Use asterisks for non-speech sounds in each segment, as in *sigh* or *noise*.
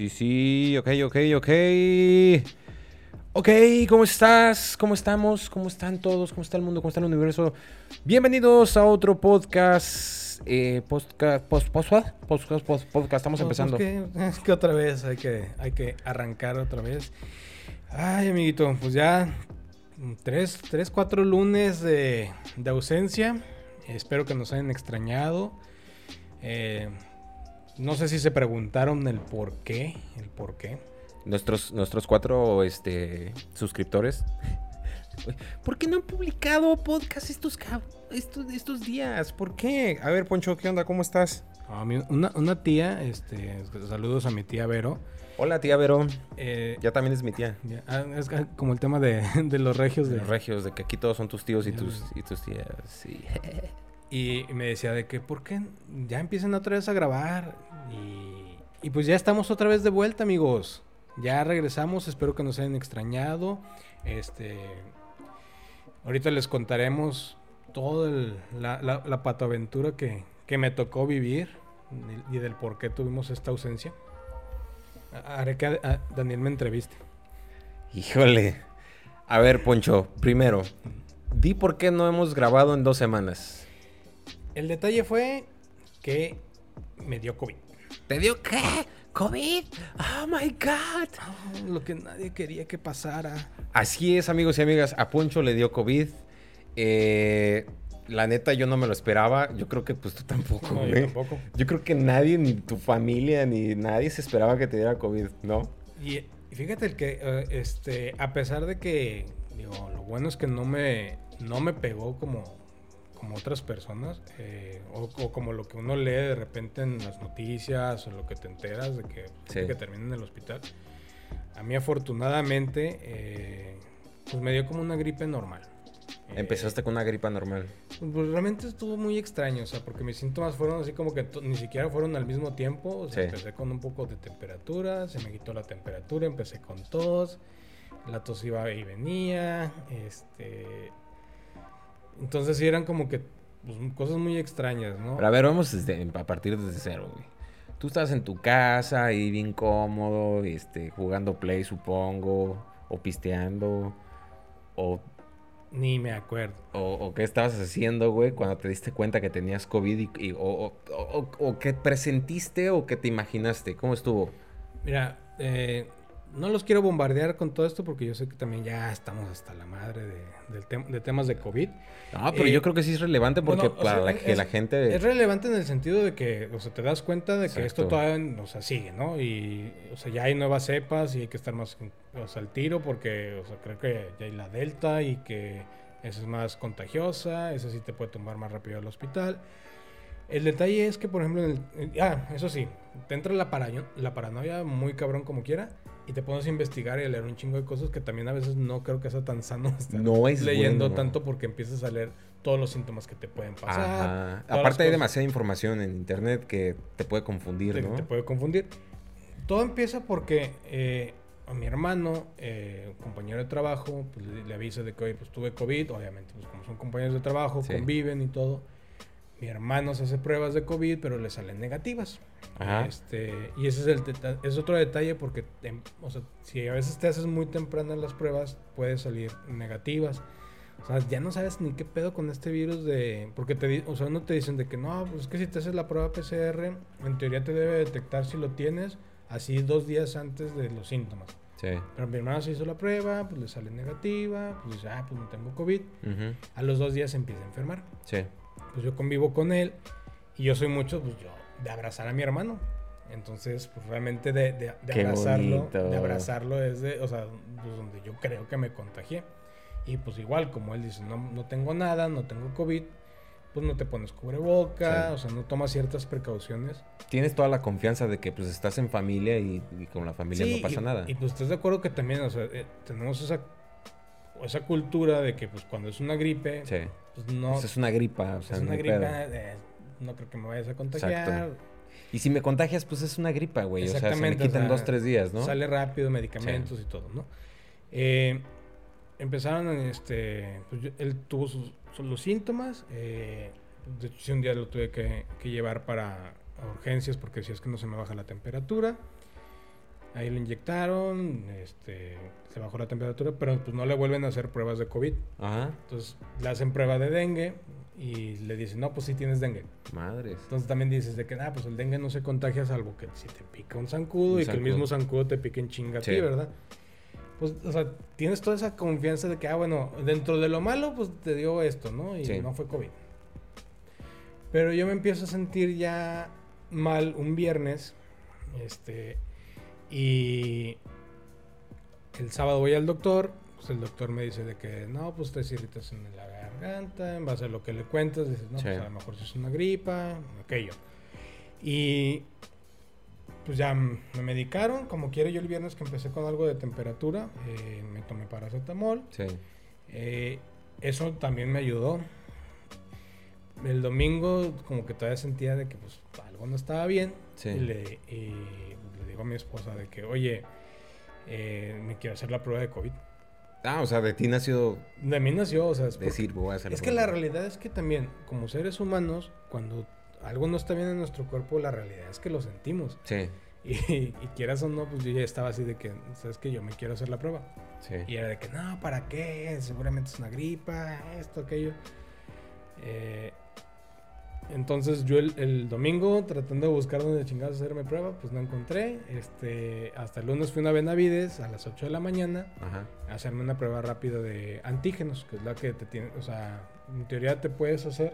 sí, sí. Ok, ok, ok. Ok, ¿cómo estás? ¿Cómo estamos? ¿Cómo están todos? ¿Cómo está el mundo? ¿Cómo está el universo? Bienvenidos a otro podcast. Eh, podcast, post, post, podcast, post, podcast. Estamos empezando. Es que, es que otra vez hay que, hay que arrancar otra vez. Ay, amiguito, pues ya tres, tres cuatro lunes de, de ausencia. Espero que nos hayan extrañado. Eh, no sé si se preguntaron el por qué, el por qué. Nuestros, nuestros cuatro este, suscriptores. *laughs* ¿Por qué no han publicado podcast estos, estos, estos días? ¿Por qué? A ver, Poncho, ¿qué onda? ¿Cómo estás? una, una, tía, este, saludos a mi tía Vero. Hola, tía Vero. Eh, ya también es mi tía. Ah, es como el tema de, *laughs* de los regios. De, los regios, de que aquí todos son tus tíos y tus, y tus tías. Sí. *laughs* Y me decía de que, ¿por qué ya empiezan otra vez a grabar? Y, pues ya estamos otra vez de vuelta, amigos. Ya regresamos, espero que nos hayan extrañado. Este, ahorita les contaremos toda la, la, patoaventura que, que me tocó vivir y del por qué tuvimos esta ausencia. Haré que Daniel me entreviste. Híjole. A ver, Poncho, primero, di por qué no hemos grabado en dos semanas. El detalle fue que me dio COVID. ¿Te dio qué? ¿COVID? Oh my God. Ah, lo que nadie quería que pasara. Así es, amigos y amigas. A Poncho le dio COVID. Eh, la neta, yo no me lo esperaba. Yo creo que pues tú tampoco, no, yo tampoco. Yo creo que nadie, ni tu familia, ni nadie se esperaba que te diera COVID, ¿no? Y, fíjate el que, eh, este, a pesar de que, digo, lo bueno es que no me, no me pegó como como otras personas, eh, o, como lo que uno lee de repente en las noticias o lo que te enteras de que, que termina en el hospital. A mí afortunadamente, eh, pues me dio como una gripe normal. Empezaste con una gripa normal. Pues realmente estuvo muy extraño, o sea, porque mis síntomas fueron así como que ni siquiera fueron al mismo tiempo. O sea, empecé con un poco de temperatura, se me quitó la temperatura, empecé con tos, la tos iba y venía, este, entonces sí eran como que pues, cosas muy extrañas, ¿no? Pero a ver, vamos a partir desde cero, güey. Tú estás en tu casa ahí bien cómodo, este, jugando play, supongo, o pisteando, o... Ni me acuerdo. O, qué estabas haciendo, güey, cuando te diste cuenta que tenías COVID y, o, o, qué presentiste o qué te imaginaste. ¿Cómo estuvo? Mira, eh, no los quiero bombardear con todo esto porque yo sé que también ya estamos hasta la madre de, temas de COVID. No, pero yo eh, creo que sí es relevante porque para la, que la gente... Es relevante en el sentido de que, o sea, te das cuenta de que esto todavía, o sea, sigue, ¿no? Y, o sea, ya hay nuevas cepas y hay que estar más, o sea, al tiro porque, o sea, creo que ya hay la Delta y que esa es más contagiosa, esa sí te puede tomar más rápido al hospital. El detalle es que, por ejemplo, en el, ah, eso sí, te entra la, la paranoia muy cabrón como quiera y te pones a investigar y a leer un chingo de cosas que también a veces no creo que sea tan sano *laughs* estar no es leyendo tanto porque empiezas a leer todos los síntomas que te pueden pasar. Aparte hay demasiada información en internet que te puede confundir, ¿no? Te puede confundir. Todo empieza porque eh, a mi hermano, eh, compañero de trabajo, pues, le, avisa de que, hoy pues tuve COVID, obviamente, pues como son compañeros de trabajo, conviven y todo mi hermano se hace pruebas de COVID, pero le salen negativas. Este, y ese es, el es otro detalle porque, em, o sea, si a veces te haces muy temprano las pruebas, puede salir negativas. O sea, ya no sabes ni qué pedo con este virus de... Porque te, o sea, no te dicen de que no, pues es que si te haces la prueba PCR, en teoría te debe detectar si lo tienes así dos días antes de los síntomas. Sí. Pero mi hermano se hizo la prueba, pues le sale negativa, pues dice, ah, pues no tengo COVID. A los dos días se empieza a enfermar. Sí pues yo convivo con él y yo soy mucho, pues yo, de abrazar a mi hermano. Entonces, pues realmente de, de, abrazarlo, de abrazarlo es de, o sea, pues donde yo creo que me contagié. Y pues igual, como él dice, no, no tengo nada, no tengo COVID, pues no te pones cubreboca, o sea, no tomas ciertas precauciones. Tienes toda la confianza de que pues estás en familia y, con la familia no pasa nada. Y pues estás de acuerdo que también, o sea, eh, tenemos esa, esa cultura de que pues cuando es una gripe, sí pues no. es una gripa, o sea, es una gripa, eh, no creo que me vayas a contagiar. Y si me contagias, pues es una gripa, güey. O sea, se me quitan dos, tres días, ¿no? Sale rápido, medicamentos y todo, ¿no? Eh, empezaron, este, pues él tuvo sus, los síntomas. Eh, de hecho, un día lo tuve que, llevar para, urgencias porque si es que no se me baja la temperatura. Ahí lo inyectaron, este, se bajó la temperatura, pero pues no le vuelven a hacer pruebas de COVID. Ajá. Entonces le hacen prueba de dengue y le dicen, no, pues sí tienes dengue. Madres. Entonces también dices de que, ah, pues el dengue no se contagia salvo que si te pica un zancudo y que el mismo zancudo te pique en chinga a ti, ¿verdad? Pues, o sea, tienes toda esa confianza de que, ah, bueno, dentro de lo malo, pues te dio esto, ¿no? Y no fue COVID. Pero yo me empiezo a sentir ya mal un viernes, este, y el sábado voy al doctor, pues el doctor me dice de que no, pues te irritación en la garganta, en base a lo que le cuentas, dices, no, pues a lo mejor es una gripa, aquello. Y pues ya me medicaron, como quiero yo el viernes que empecé con algo de temperatura, eh, me tomé paracetamol. Sí. Eh, eso también me ayudó. El domingo como que todavía sentía de que pues algo no estaba bien. Sí. Y le, a mi esposa de que, oye, eh, me quiero hacer la prueba de COVID. Ah, o sea, de ti nació. De mí nació, o sea, es decir, voy a hacer Es que la realidad es que también, como seres humanos, cuando algo no está bien en nuestro cuerpo, la realidad es que lo sentimos. Sí. Y, quieras o no, pues yo ya estaba así de que, ¿sabes que Yo me quiero hacer la prueba. Sí. Y era de que, no, ¿para qué? Seguramente es una gripa, esto, aquello. Eh, entonces yo el, domingo tratando de buscar dónde chingados hacerme prueba, pues no encontré. Este, hasta el lunes fui a Benavides a las 8 de la mañana a hacerme una prueba rápida de antígenos, que es la que te tiene, o sea, en teoría te puedes hacer.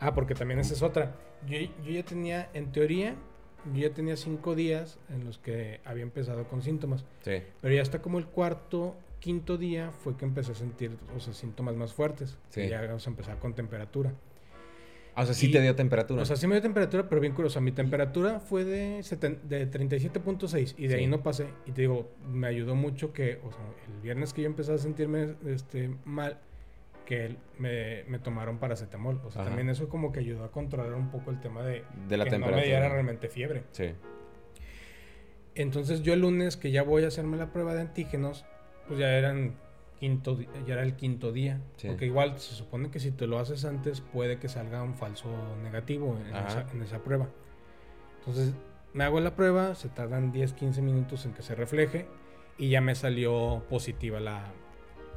Ah, porque también esa es otra. Yo, yo ya tenía, en teoría, yo ya tenía cinco días en los que había empezado con síntomas. Sí. Pero ya hasta como el cuarto, quinto día fue que empecé a sentir, o sea, síntomas más fuertes. Sí. Y ya vamos a empezar con temperatura. O sea, sí te dio temperatura. O sea, sí me dio temperatura, pero bien curioso. Mi temperatura fue de, de 37.6 y de ahí no pasé. Y te digo, me ayudó mucho que, o sea, el viernes que yo empecé a sentirme este, mal, que me, me tomaron paracetamol. O sea, también eso como que ayudó a controlar un poco el tema de, de la que temperatura. no me diera realmente fiebre. Sí. Entonces yo el lunes que ya voy a hacerme la prueba de antígenos, pues ya eran quinto ya era el quinto día. Porque igual se supone que si te lo haces antes puede que salga un falso negativo en, esa, prueba. Entonces me hago la prueba, se tardan 10, 15 minutos en que se refleje y ya me salió positiva la,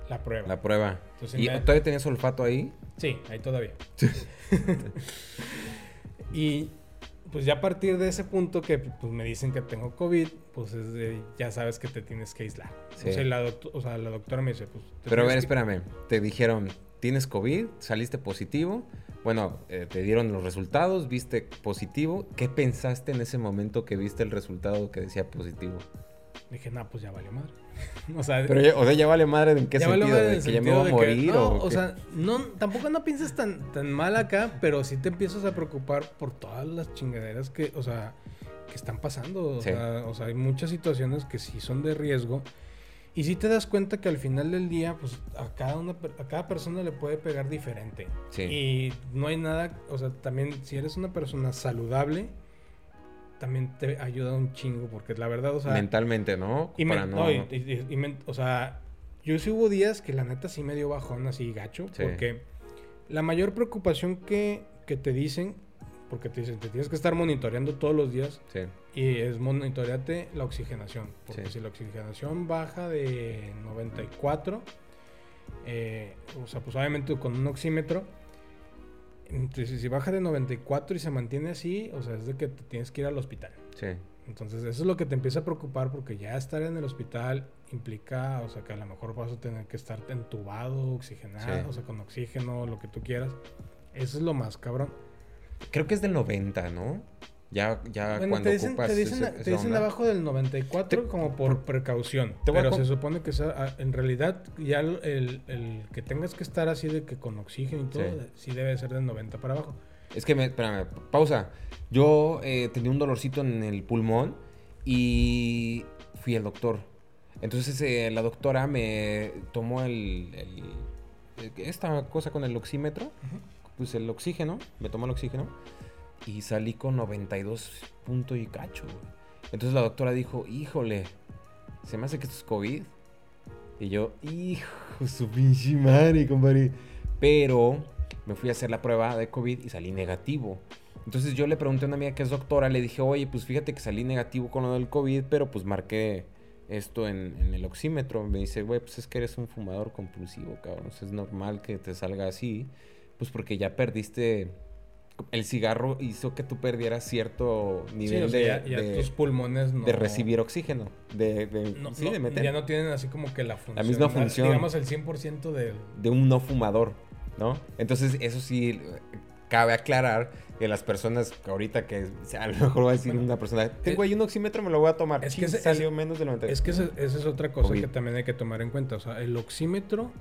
la prueba. La prueba. ¿Y todavía tenías olfato ahí? Sí, ahí todavía. *laughs* y pues ya a partir de ese punto que pues, me dicen que tengo COVID, pues ya sabes que te tienes que aislar. O, sea, la doctora me dice, pues... Pero a ver, espérame, te dijeron, tienes COVID, saliste positivo, bueno, eh, te dieron los resultados, viste positivo, ¿qué pensaste en ese momento que viste el resultado que decía positivo? Dije, no, pues ya vale madre. *laughs* o sea, Pero ya, o sea, ya vale madre en qué sentido, de que ya me voy a morir no, o, sea, no, tampoco no pienses tan, tan mal acá, pero sí te empiezas a preocupar por todas las chingaderas que, o sea, que están pasando. O, sea, o sea, hay muchas situaciones que sí son de riesgo. Y sí te das cuenta que al final del día, pues a cada, una, a cada persona le puede pegar diferente. Sí. Y no hay nada, o sea, también si eres una persona saludable, también te ayuda un chingo, porque la verdad, o sea... Mentalmente, ¿no? Y, no... y, o sea, yo sí hubo días que la neta sí me dio bajón así gacho, porque la mayor preocupación que, que, te dicen, porque te dicen, te tienes que estar monitoreando todos los días, sí. y es monitoreate la oxigenación, porque si la oxigenación baja de 94, eh, o sea, pues obviamente con un oxímetro, entonces, si baja de 94 y se mantiene así, o sea, es de que te tienes que ir al hospital. Sí. Entonces, eso es lo que te empieza a preocupar porque ya estar en el hospital implica, o sea, que a lo mejor vas a tener que estar entubado, oxigenado, o sea, con oxígeno, lo que tú quieras. Eso es lo más cabrón. Creo que es del 90, ¿no? Ya, ya cuando te dicen, ocupas te dicen, te dicen abajo del 94 como por, precaución. pero se supone que ah, en realidad ya el, el, que tengas que estar así de que con oxígeno y todo, sí, debe ser del 90 para abajo. Es que, me, espérame, pausa. Yo eh, tenía un dolorcito en el pulmón y fui al doctor. Entonces eh, la doctora me tomó el, esta cosa con el oxímetro, pues el oxígeno, me tomó el oxígeno y salí con 92 puntos y cacho, Entonces la doctora dijo, híjole, se me hace que esto es COVID. Y yo, hijo, su pinche madre, compadre. Pero me fui a hacer la prueba de COVID y salí negativo. Entonces yo le pregunté a una amiga que es doctora, le dije, oye, pues fíjate que salí negativo con lo del COVID, pero pues marqué esto en, el oxímetro. Me dice, güey, pues es que eres un fumador compulsivo, cabrón. es normal que te salga así, pues porque ya perdiste el cigarro hizo que tú perdieras cierto nivel de, tus pulmones de recibir oxígeno de, sí, de meter. ya no tienen así como que la función la misma función digamos el 100% de de un no fumador no entonces eso sí cabe aclarar que las personas ahorita que a lo mejor va a decir una persona tengo ahí un oxímetro me lo voy a tomar es que salió menos de 90 es que esa, es otra cosa que también hay que tomar en cuenta o sea el oxímetro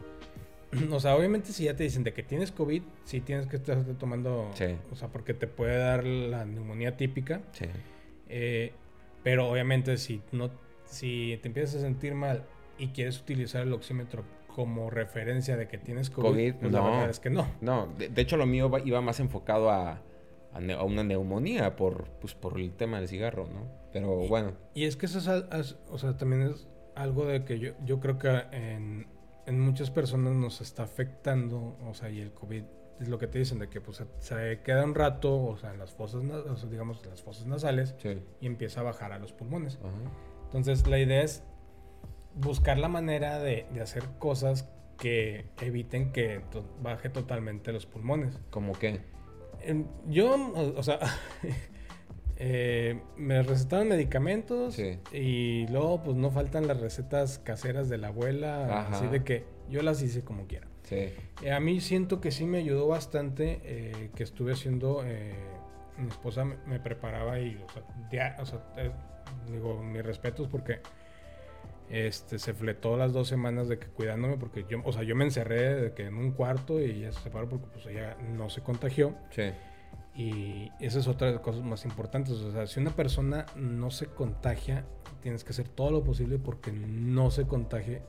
*clears throat* O sea, obviamente si ya te dicen de que tienes COVID, sí tienes que estar tomando, o sea, porque te puede dar la neumonía típica. Sí. Eh, pero obviamente si no, si te empiezas a sentir mal y quieres utilizar el oxímetro como referencia de que tienes COVID, pues no, la verdad es que no. No, de, hecho lo mío iba más enfocado a, a, una neumonía por, pues, por el tema del cigarro, ¿no? Pero bueno. Y es que eso es, o sea, también es algo de que yo, yo creo que en en muchas personas nos está afectando, o sea, y el COVID es lo que te dicen, de que pues se queda un rato, o sea, en las fosas, o sea, digamos, las fosas nasales, y empieza a bajar a los pulmones. Entonces, la idea es buscar la manera de, de hacer cosas que eviten que baje totalmente los pulmones. ¿Cómo qué? yo, o, sea, *laughs* eh, me recetaron medicamentos y luego pues no faltan las recetas caseras de la abuela, así de que yo las hice como quiera. Eh, a mí siento que sí me ayudó bastante eh, que estuve haciendo, mi esposa me, preparaba y, o sea, digo, mis respetos porque este, se fletó las dos semanas de que cuidándome porque yo, o sea, yo me encerré de que en un cuarto y ella se separó porque pues ella no se contagió. Sí. Y esa es otra de las cosas más importantes. O sea, si una persona no se contagia, tienes que hacer todo lo posible porque no se contagie.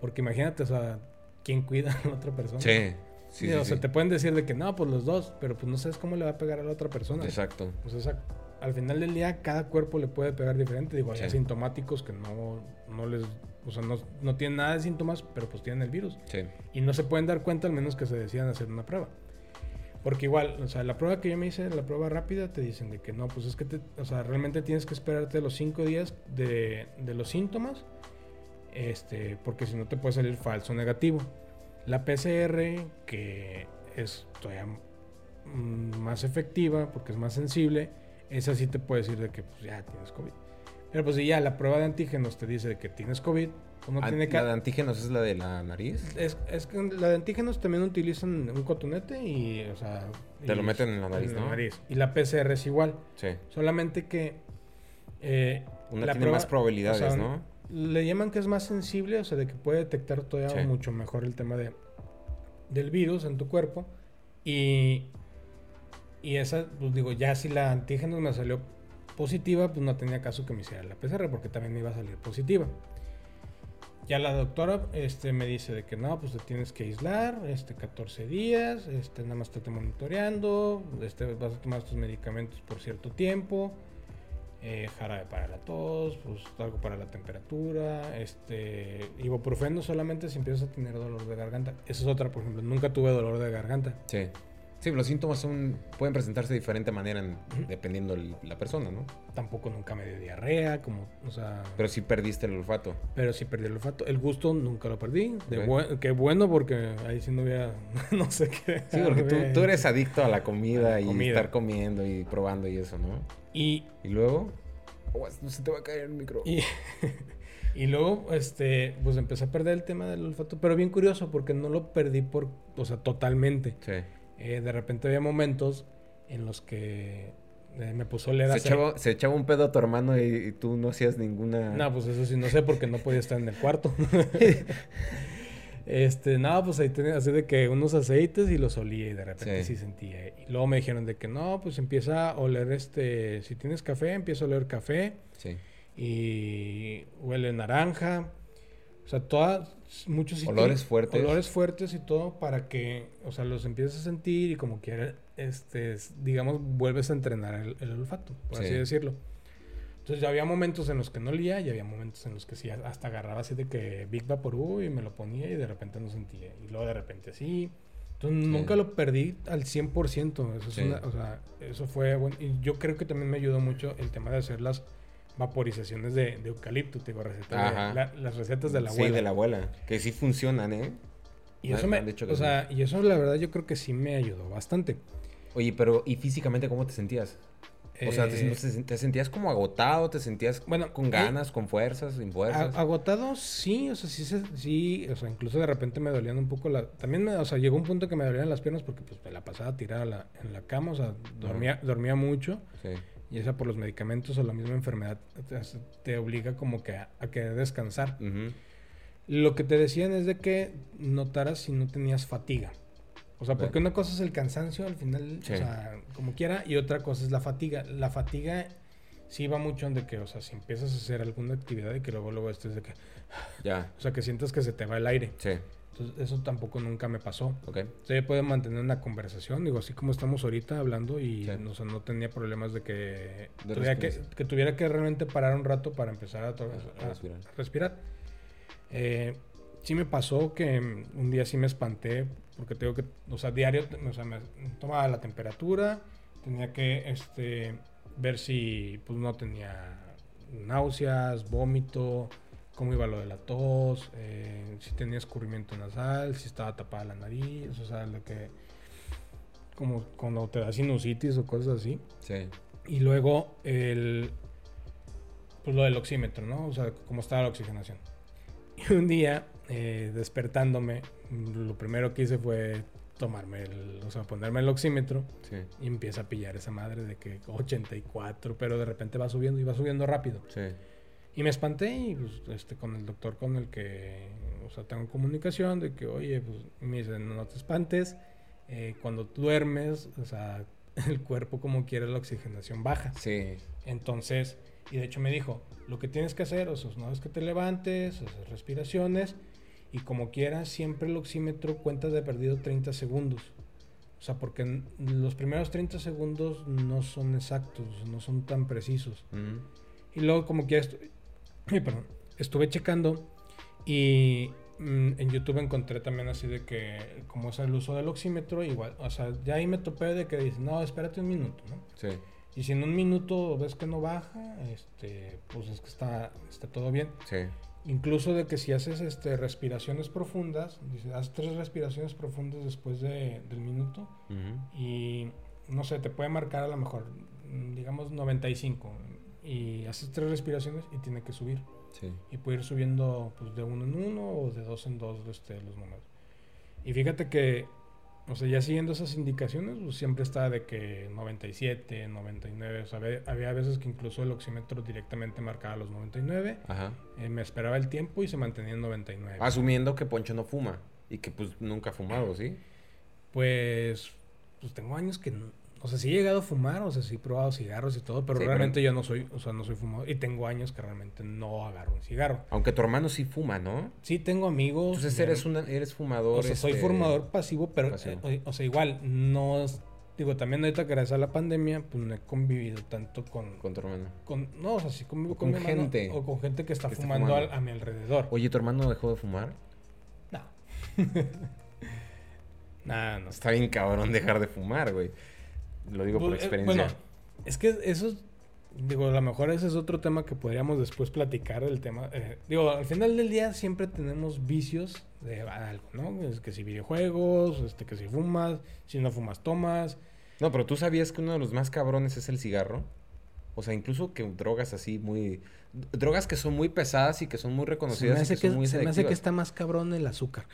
Porque imagínate, o sea, ¿quién cuida a la otra persona? Sí. Sí, o sea, te pueden decir de que no, pues los dos, pero pues no sabes cómo le va a pegar a la otra persona. Exacto. Pues esa, al final del día, cada cuerpo le puede pegar diferente. Digo, hay asintomáticos que no, no les, o sea, no, no, tienen nada de síntomas, pero pues tienen el virus. Sí. Y no se pueden dar cuenta al menos que se decidan hacer una prueba. Porque igual, o sea, la prueba que yo me hice, la prueba rápida, te dicen de que no, pues es que, te, o sea, realmente tienes que esperarte los cinco días de, de los síntomas, este, porque si no te puede salir falso negativo. La PCR, que es todavía más efectiva, porque es más sensible, esa sí te puede decir de que pues ya tienes COVID. Pero pues si ya la prueba de antígenos te dice que tienes COVID, uno tiene que... ¿La de antígenos es la de la nariz? Es, es que la de antígenos también utilizan un cotonete y, o sea... Te lo meten en la nariz, ¿no? Y la PCR es igual. Sí. Solamente que... Eh, Una tiene más probabilidades, ¿no? Le llaman que es más sensible, o sea, de que puede detectar todavía mucho mejor el tema de, del virus en tu cuerpo. Y... Y esa, pues digo, ya si la antígenos me salió positiva, pues no tenía caso que me hiciera la PCR porque también me iba a salir positiva. Ya la doctora este, me dice de que no, pues te tienes que aislar, este, 14 días, este, nada más te monitoreando, este, vas a tomar tus medicamentos por cierto tiempo, eh, jarabe para la tos, pues algo para la temperatura, este, ibuprofeno solamente si empiezas a tener dolor de garganta. Esa es otra, por ejemplo, nunca tuve dolor de garganta. Sí. Sí, los síntomas son, pueden presentarse de diferente manera dependiendo de la persona, ¿no? Tampoco nunca me dio diarrea, como, o sea... Pero sí perdiste el olfato. Pero sí perdí el olfato. El gusto nunca lo perdí. De qué bueno porque ahí sí no había, *laughs* no sé qué. Sí, porque tú, eres adicto a la comida y estar comiendo y probando y eso, ¿no? Y... ¿Y luego? Oh, se te va a caer el micro. Y... *laughs* Y luego, este, pues empecé a perder el tema del olfato, pero bien curioso porque no lo perdí por, o sea, totalmente. Sí. Eh, de repente había momentos en los que eh, me puso a se, echaba, se echaba un pedo a tu hermano y, tú no hacías ninguna... No, pues eso sí, no sé porque no podía estar en el cuarto. *laughs* este, nada, pues ahí tenía así de que unos aceites y los olía y de repente sí. sentía. Y luego me dijeron de que no, pues empieza a oler este, si tienes café, empieza a oler café. Sí. Y huele naranja. O sea, todas, muchos olores fuertes. Olores fuertes y todo para que, o sea, los empieces a sentir y como quiera, este, digamos, vuelves a entrenar el, olfato, por así decirlo. Entonces ya había momentos en los que no olía y había momentos en los que sí, hasta agarraba así de que Big Vaporú y me lo ponía y de repente no sentía. Y luego de repente sí. Entonces nunca lo perdí al 100%. Eso, es una, o sea, eso fue bueno. Y yo creo que también me ayudó mucho el tema de hacer las vaporizaciones de, eucalipto, te digo, recetas las recetas de la abuela. Sí, de la abuela. Que sí funcionan, ¿eh? Y eso, me, o sea, y eso la verdad yo creo que sí me ayudó bastante. Oye, pero ¿y físicamente cómo te sentías? O sea, ¿te, eh, sentías como agotado? ¿Te sentías bueno, con ganas, con fuerzas, sin fuerzas? Agotado, sí, o sea, sí, sí, o sea, incluso de repente me dolían un poco la... También, me, o sea, llegó un punto que me dolían las piernas porque pues me la pasaba tirada en la cama, o sea, dormía, dormía mucho. Sí. Y esa por los medicamentos o la misma enfermedad te, obliga como que a, que descansar. Lo que te decían es de que notaras si no tenías fatiga. O sea, porque una cosa es el cansancio al final, o sea, como quiera, y otra cosa es la fatiga. La fatiga sí va mucho en de que, o sea, si empiezas a hacer alguna actividad y que luego luego estés de que... Ya. O sea, que sientas que se te va el aire. Sí. Entonces, eso tampoco nunca me pasó. Ok. Yo puedo mantener una conversación, digo, así como estamos ahorita hablando y o sea, no tenía problemas de que, tuviera que, que, tuviera que realmente parar un rato para empezar a, respirar. respirar. Eh, sí me pasó que un día sí me espanté porque tengo que, o sea, diario, o sea, me tomaba la temperatura, tenía que, este, ver si, pues, no tenía náuseas, vómito, cómo iba lo de la tos, eh, si tenía escurrimiento nasal, si estaba tapada la nariz, o sea, lo que, como cuando te da sinusitis o cosas así. Sí. Y luego el, pues lo del oxímetro, ¿no? O sea, cómo estaba la oxigenación. Y un día eh, despertándome, lo primero que hice fue tomarme el, o sea, ponerme el oxímetro y empieza a pillar esa madre de que 84, pero de repente va subiendo y va subiendo rápido. Y me espanté y pues, este, con el doctor con el que, o sea, tengo comunicación de que, oye, pues me dice, no, te espantes, eh, cuando duermes, o sea, *laughs* el cuerpo como quiere la oxigenación baja. Sí. Entonces, y de hecho me dijo, lo que tienes que hacer, o sea, una vez que te levantes, hacer respiraciones, y como quieras, siempre el oxímetro cuenta de perdido 30 segundos. O sea, porque los primeros 30 segundos no son exactos, no son tan precisos. Y luego como quieras, *clears throat* perdón, estuve checando y mm, en YouTube encontré también así de que, como es el uso del oxímetro, igual, o sea, ya ahí me topé de que dicen, no, espérate un minuto, ¿no? Sí. Y si en un minuto ves que no baja, este, pues es que está, está todo bien. Sí. Incluso de que si haces este, respiraciones profundas, dice, haz tres respiraciones profundas después de, del minuto y no sé, te puede marcar a lo mejor, digamos 95 y haces tres respiraciones y tiene que subir. Sí. Y puede ir subiendo pues, de uno en uno o de dos en dos este, los números. Y fíjate que o sea, ya siguiendo esas indicaciones, pues siempre está de que 97, 99. O sea, había, veces que incluso el oxímetro directamente marcaba los 99. Ajá. Eh, me esperaba el tiempo y se mantenía en 99. Asumiendo que Poncho no fuma y que pues nunca ha fumado, ¿sí? Pues, pues tengo años que no, o sea, sí he llegado a fumar, o sea, sí he probado cigarros y todo, pero realmente yo no soy, o sea, no soy fumador. Y tengo años que realmente no agarro un cigarro. Aunque tu hermano sí fuma, ¿no? Sí, tengo amigos. Entonces eres, una, eres fumador. O sea, soy este, fumador pasivo, pero, eh, o, sea, igual, no... Digo, también ahorita gracias a la pandemia, pues no he convivido tanto con... Con tu hermano. Con, no, o sea, sí convivo con, con gente. o con gente que está fumando, A, mi alrededor. Oye, ¿tu hermano dejó de fumar? No. *laughs* nah, no. Está bien cabrón dejar de fumar, güey. Lo digo por pues, eh, experiencia. bueno, es que eso digo, a lo mejor ese es otro tema que podríamos después platicar del tema. Eh, digo, al final del día siempre tenemos vicios de algo, ¿no? Es que si videojuegos, este, que si fumas, si no fumas, tomas. No, pero tú sabías que uno de los más cabrones es el cigarro. O sea, incluso que drogas así muy... Drogas que son muy pesadas y que son muy reconocidas. Se me hace, que, se me hace que está más cabrón el azúcar.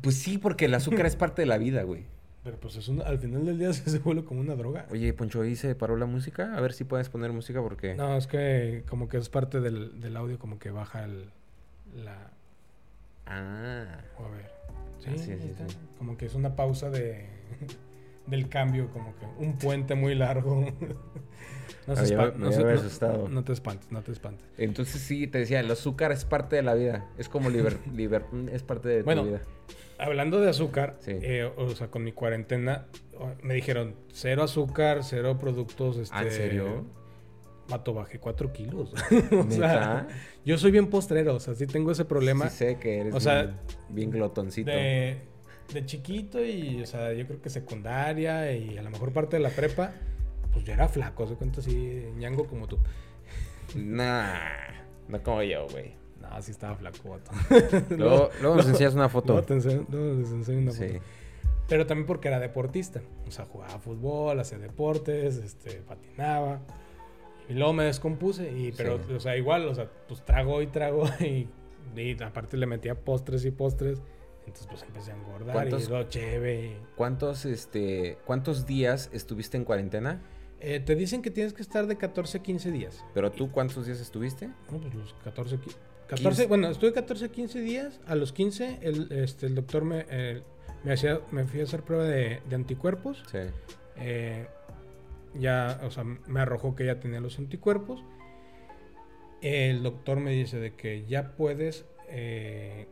Pues sí, porque el azúcar es parte de la vida, güey. Pero pues es al final del día *laughs* se vuelve como una droga. Oye, Poncho, ¿ahí se paró la música? A ver si puedes poner música porque... No, es que como que es parte del, del audio, como que baja el, la... Ah. a ver. Sí, ah, sí, sí, Como que es una pausa de... *laughs* del cambio, como que un puente muy largo. *laughs* no, se no, no, te espantes, no te espantes. Entonces sí, te decía, el azúcar es parte de la vida. Es como liber, es parte de tu vida hablando de azúcar, eh, o sea, con mi cuarentena, me dijeron cero azúcar, cero productos. Este, ¿Ah, ¿En serio? Vato, bajé 4 kilos. *laughs* o sea, yo soy bien postrero, o sea, sí tengo ese problema. Sí sé que eres o sea, bien, glotoncito. De, de, chiquito y, o sea, yo creo que secundaria y a lo mejor parte de la prepa, pues yo era flaco, se cuenta así, ñango como tú. Nah, no como yo, güey. No, sí estaba flaco, vato. *laughs* luego, luego nos enseñas una foto. Luego, te enseño, una foto. Pero también porque era deportista. O sea, jugaba fútbol, hacía deportes, este, patinaba. Y luego me descompuse. Y, pero, o sea, igual, o sea, pues trago y trago. *laughs* Y, y, aparte le metía postres y postres. Entonces, pues empecé a engordar. ¿Cuántos, y luego cheve. ¿Cuántos, este, ¿Cuántos días estuviste en cuarentena? Eh, te dicen que tienes que estar de 14 a 15 días. ¿Pero tú cuántos días estuviste? No, pues los 14, 14 bueno, estuve 14 a 15 días. A los 15, el, este, el doctor me, me, hacía, me fui a hacer prueba de, de anticuerpos. Sí. Eh, ya, o sea, me arrojó que ya tenía los anticuerpos. El doctor me dice de que ya puedes, eh,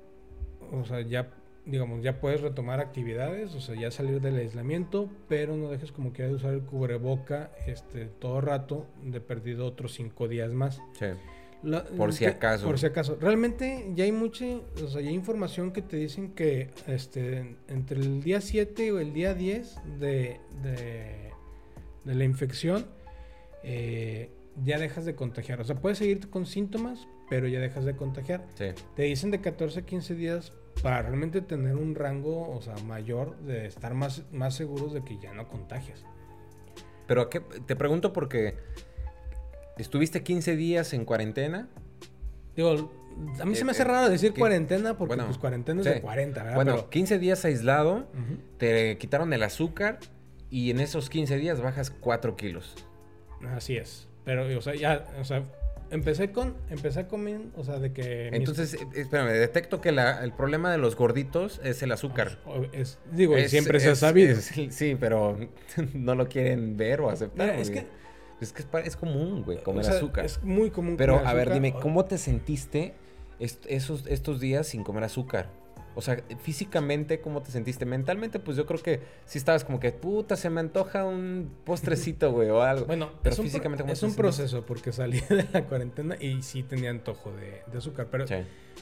o sea, ya, digamos, ya puedes retomar actividades, o sea, ya salir del aislamiento, pero no dejes como que de usar el cubreboca este, todo rato, de perdido otros cinco días más. Sí. Por si acaso. Por si acaso. Realmente ya hay mucha, o sea, ya hay información que te dicen que este, entre el día 7 o el día 10 de de la infección, eh, ya dejas de contagiar. O sea, puedes seguir con síntomas, pero ya dejas de contagiar. Te dicen de 14 a 15 días para realmente tener un rango, o sea, mayor de estar más, más seguros de que ya no contagias. Pero qué, te pregunto porque estuviste 15 días en cuarentena. Digo, a mí se me hace eh, raro decir cuarentena porque pues cuarentena es de 40, ¿verdad? Bueno, 15 días aislado, te quitaron el azúcar, y en esos 15 días bajas 4 kilos. Así es. Pero, o sea, ya, o sea, empecé con, empecé comer, o sea, de que... Entonces, eh, espérame, detecto que el problema de los gorditos es el azúcar. Es, digo, siempre se ha sabido. sí, pero *laughs* no lo quieren ver o aceptar. es que... Es que es, común, güey, comer azúcar. Es muy común Pero, a ver, dime, ¿cómo te sentiste esos, estos días sin comer azúcar? O sea, físicamente, ¿cómo te sentiste? Mentalmente, pues yo creo que sí estabas como que, puta, se me antoja un postrecito, güey, o algo. Bueno, pero es físicamente, un, Es un proceso, porque salí de la cuarentena y sí tenía antojo de, azúcar. Pero,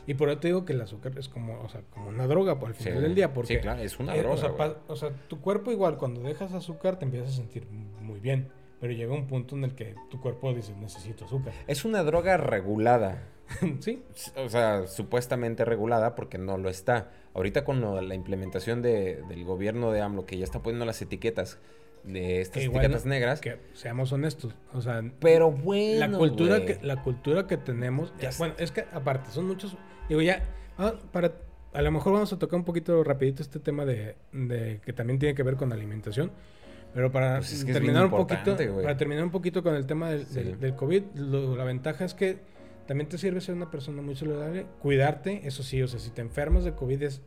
Y por eso te digo que el azúcar es como, o sea, como una droga por el final del día. Porque, sí, claro, es una droga. o, sea, o sea, tu cuerpo igual, cuando dejas azúcar, te empiezas a sentir muy bien. Pero llega un punto en el que tu cuerpo dice, necesito azúcar. Es una droga regulada. *laughs* sí. O sea, supuestamente regulada porque no lo está. Ahorita con la implementación del gobierno de AMLO, que ya está poniendo las etiquetas de estas etiquetas negras. Que seamos honestos. O sea, pero bueno. La cultura, que, la cultura que tenemos. bueno, es que aparte, son muchos. Digo, ya. Ah, para, a lo mejor vamos a tocar un poquito rapidito este tema de, que también tiene que ver con alimentación. Pero para pues terminar un poquito, para terminar un poquito con el tema del, del, COVID, la ventaja es que también te sirve ser una persona muy saludable, cuidarte, eso sí, o sea, si te enfermas de COVID es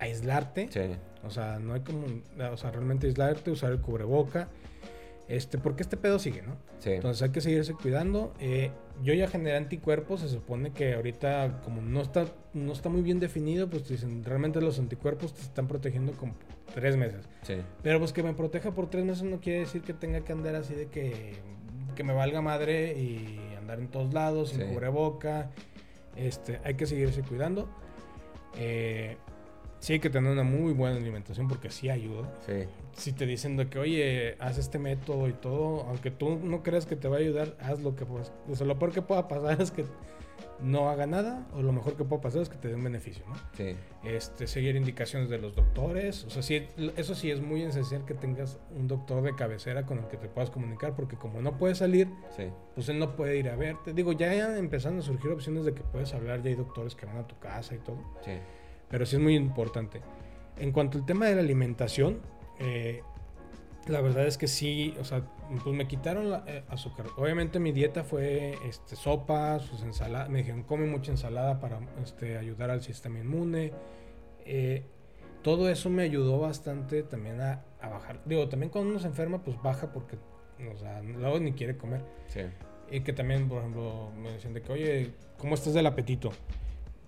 aislarte. Sí. O sea, no hay como, o sea, realmente aislarte, usar el cubreboca. Este, porque este pedo sigue, ¿no? Sí. Entonces hay que seguirse cuidando. Eh, yo ya generé anticuerpos, se supone que ahorita como no está, no está muy bien definido, pues dicen, realmente los anticuerpos te están protegiendo como tres meses. Sí. Pero pues que me proteja por tres meses no quiere decir que tenga que andar así de que, que me valga madre y andar en todos lados, sin cubreboca. Este, hay que seguirse cuidando. Eh, sí hay que tener una muy buena alimentación porque sí ayuda. Sí. Si te dicen de que, oye, haz este método y todo, aunque tú no creas que te va a ayudar, haz lo que puedas. O sea, lo peor que pueda pasar *laughs* es que no haga nada, o lo mejor que pueda pasar es que te dé un beneficio, ¿no? Sí. Este, seguir indicaciones de los doctores. O sea, sí, eso sí es muy esencial que tengas un doctor de cabecera con el que te puedas comunicar, porque como no puedes salir, pues él no puede ir a verte. Digo, ya empezando a surgir opciones de que puedes hablar, ya hay doctores que van a tu casa y todo. Sí. Pero sí es muy importante. En cuanto al tema de la alimentación, eh, la verdad es que sí, o sea, pues me quitaron la eh, azúcar. Obviamente mi dieta fue este, sopas, pues ensalada. Me dijeron, come mucha ensalada para este, ayudar al sistema inmune. Eh, todo eso me ayudó bastante también a, bajar. Digo, también cuando uno se enferma, pues baja porque, o sea, luego ni quiere comer. Sí. Y que también, por ejemplo, me decían de que, oye, ¿cómo estás del apetito?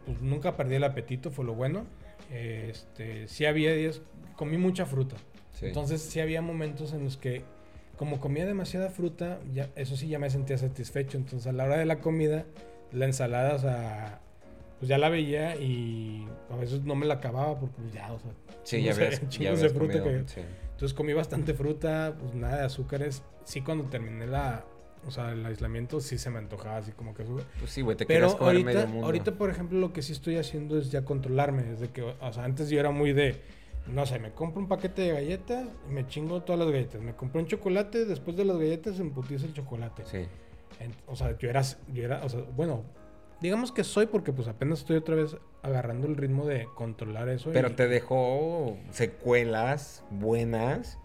Pues nunca perdí el apetito, fue lo bueno. Este, sí había días, comí mucha fruta. Entonces sí había momentos en los que como comía demasiada fruta, ya, eso sí ya me sentía satisfecho. Entonces a la hora de la comida, la ensalada, o sea, pues ya la veía y a veces no me la acababa porque pues, ya, o sea, sí, ya *laughs* ya de fruta que... Entonces comí bastante fruta, pues nada de azúcares. Sí, cuando terminé la, o sea, el aislamiento sí se me antojaba así como que sube. Pues sí, güey, te Pero comer ahorita, medio mundo. ahorita, por ejemplo, lo que sí estoy haciendo es ya controlarme. Desde que, o sea, antes yo era muy de, no sé, me compro un paquete de galletas y me chingo todas las galletas. Me compré un chocolate, después de las galletas emputiza el chocolate. Sí. o sea, yo era, yo era, o sea, bueno, digamos que soy porque pues apenas estoy otra vez agarrando el ritmo de controlar eso. Pero te dejó secuelas buenas.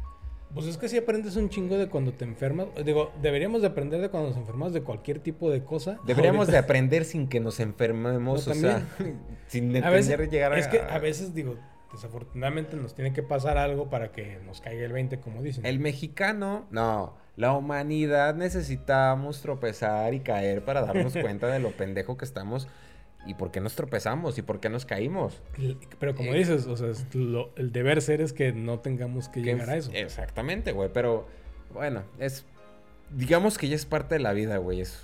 Pues es que si aprendes un chingo de cuando te enfermas. Digo, deberíamos de aprender de cuando nos enfermamos de cualquier tipo de cosa. Deberíamos de aprender sin que nos enfermemos, o sea, *laughs* sin entender llegar a... Es que a veces, digo, desafortunadamente nos tiene que pasar algo para que nos caiga el 20, como dicen. El mexicano, no, la humanidad necesitamos tropezar y caer para darnos *laughs* cuenta de lo pendejo que estamos y por qué nos tropezamos y por qué nos caímos. Pero como eh, dices, o sea, el deber ser es que no tengamos que, llegar a eso. Exactamente, güey, pero bueno, es digamos que ya es parte de la vida, güey, eso.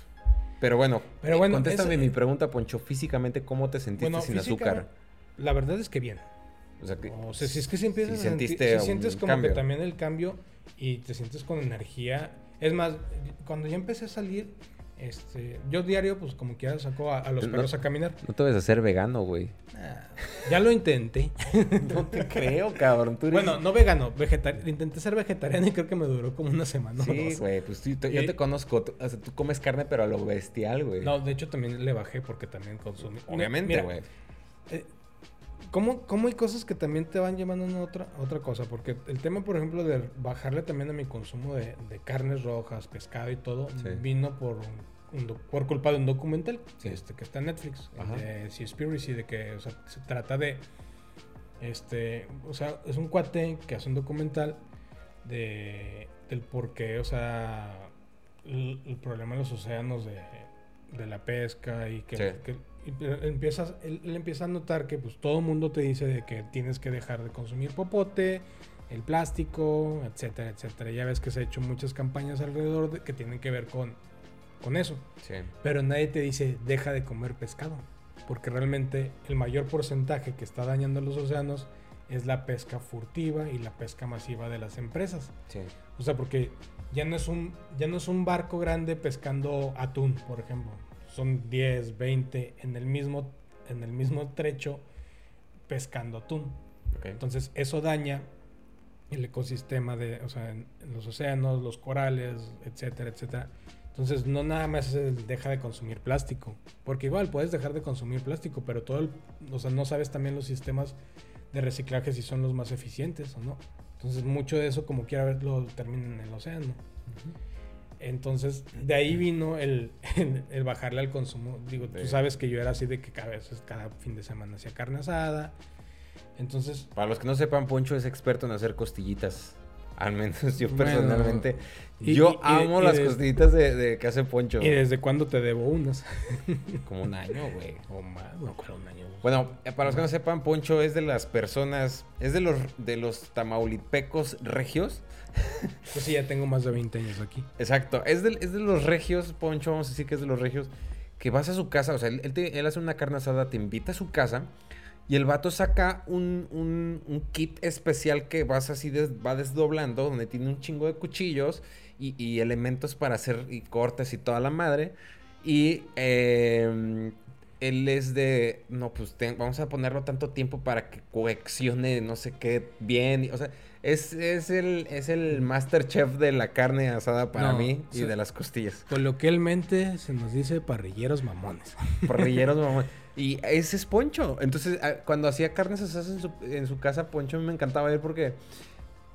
Pero bueno, pero bueno contéstame mi pregunta, Poncho, físicamente cómo te sentiste sin azúcar? La verdad es que bien. O sea, que, o sea si es que si empiezas a sentir, si sientes como que también el cambio y te sientes con energía. Es más, cuando ya empecé a salir, este, yo diario, pues como quiera, saco a, los perros a caminar. No te vas a hacer vegano, güey. Ah, ya lo intenté. *laughs* no te creo, cabrón. Bueno, no vegano, vegetariano. Intenté ser vegetariano y creo que me duró como una semana. Sí, güey, pues yo te conozco. Tú, o sea, tú comes carne, pero a lo bestial, güey. No, de hecho también le bajé porque también consumí. Obviamente, güey. Eh, ¿Cómo, ¿Cómo, hay cosas que también te van llevando a otra, otra cosa? Porque el tema, por ejemplo, de bajarle también a mi consumo de, carnes rojas, pescado y todo, vino por por culpa de un documental este, que está en Netflix, de Seaspiracy, de que se trata de. Este, o sea, es un cuate que hace un documental de, del por qué, o sea, el, problema en los océanos de, de la pesca y que, empiezas, él, empieza a notar que pues todo el mundo te dice de que tienes que dejar de consumir popote, el plástico, etcétera, etcétera. Ya ves que se ha hecho muchas campañas alrededor de, que tienen que ver con, con eso. Pero nadie te dice deja de comer pescado, porque realmente el mayor porcentaje que está dañando los océanos es la pesca furtiva y la pesca masiva de las empresas. O sea, porque ya no es un ya no es un barco grande pescando atún, por ejemplo son 10, 20 en el mismo, en el mismo trecho pescando atún. Entonces eso daña el ecosistema de, o sea, en, los océanos, los corales, etcétera, etcétera. Entonces no nada más deja de consumir plástico, porque igual puedes dejar de consumir plástico, pero todo el, o sea, no sabes también los sistemas de reciclaje si son los más eficientes o no. Entonces mucho de eso como quiera verlo termina en el océano. Entonces, de ahí vino el, el, bajarle al consumo. Digo, tú sabes que yo era así de que cada vez, cada fin de semana hacía carne asada. Entonces. Para los que no sepan, Poncho es experto en hacer costillitas. Al menos yo personalmente. yo amo las costillitas de, de, que hace Poncho. ¿Y desde cuándo te debo unas? *laughs* Como un año, güey. O más, no, un año. Bueno, eh, para los que no sepan, Poncho es de las personas, es de los, de los tamaulipecos regios pues sí, ya tengo más de 20 años aquí. Exacto. Es de, es de los regios, Poncho, vamos a decir que es de los regios, que vas a su casa, o sea, él, él, hace una carne asada, te invita a su casa y el vato saca un, un, kit especial que vas así, va desdoblando, donde tiene un chingo de cuchillos y, y elementos para hacer y cortes y toda la madre. Y eh, él es de, no, pues vamos a ponerlo tanto tiempo para que coaccione no sé qué bien. O sea, es, es, el, es el master chef de la carne asada para mí y de las costillas. Coloquialmente se nos dice parrilleros mamones. *laughs* Parrilleros mamones. *laughs* Y ese es Poncho. Entonces, ah, cuando hacía carnes asadas en su, en su casa, Poncho me encantaba ir porque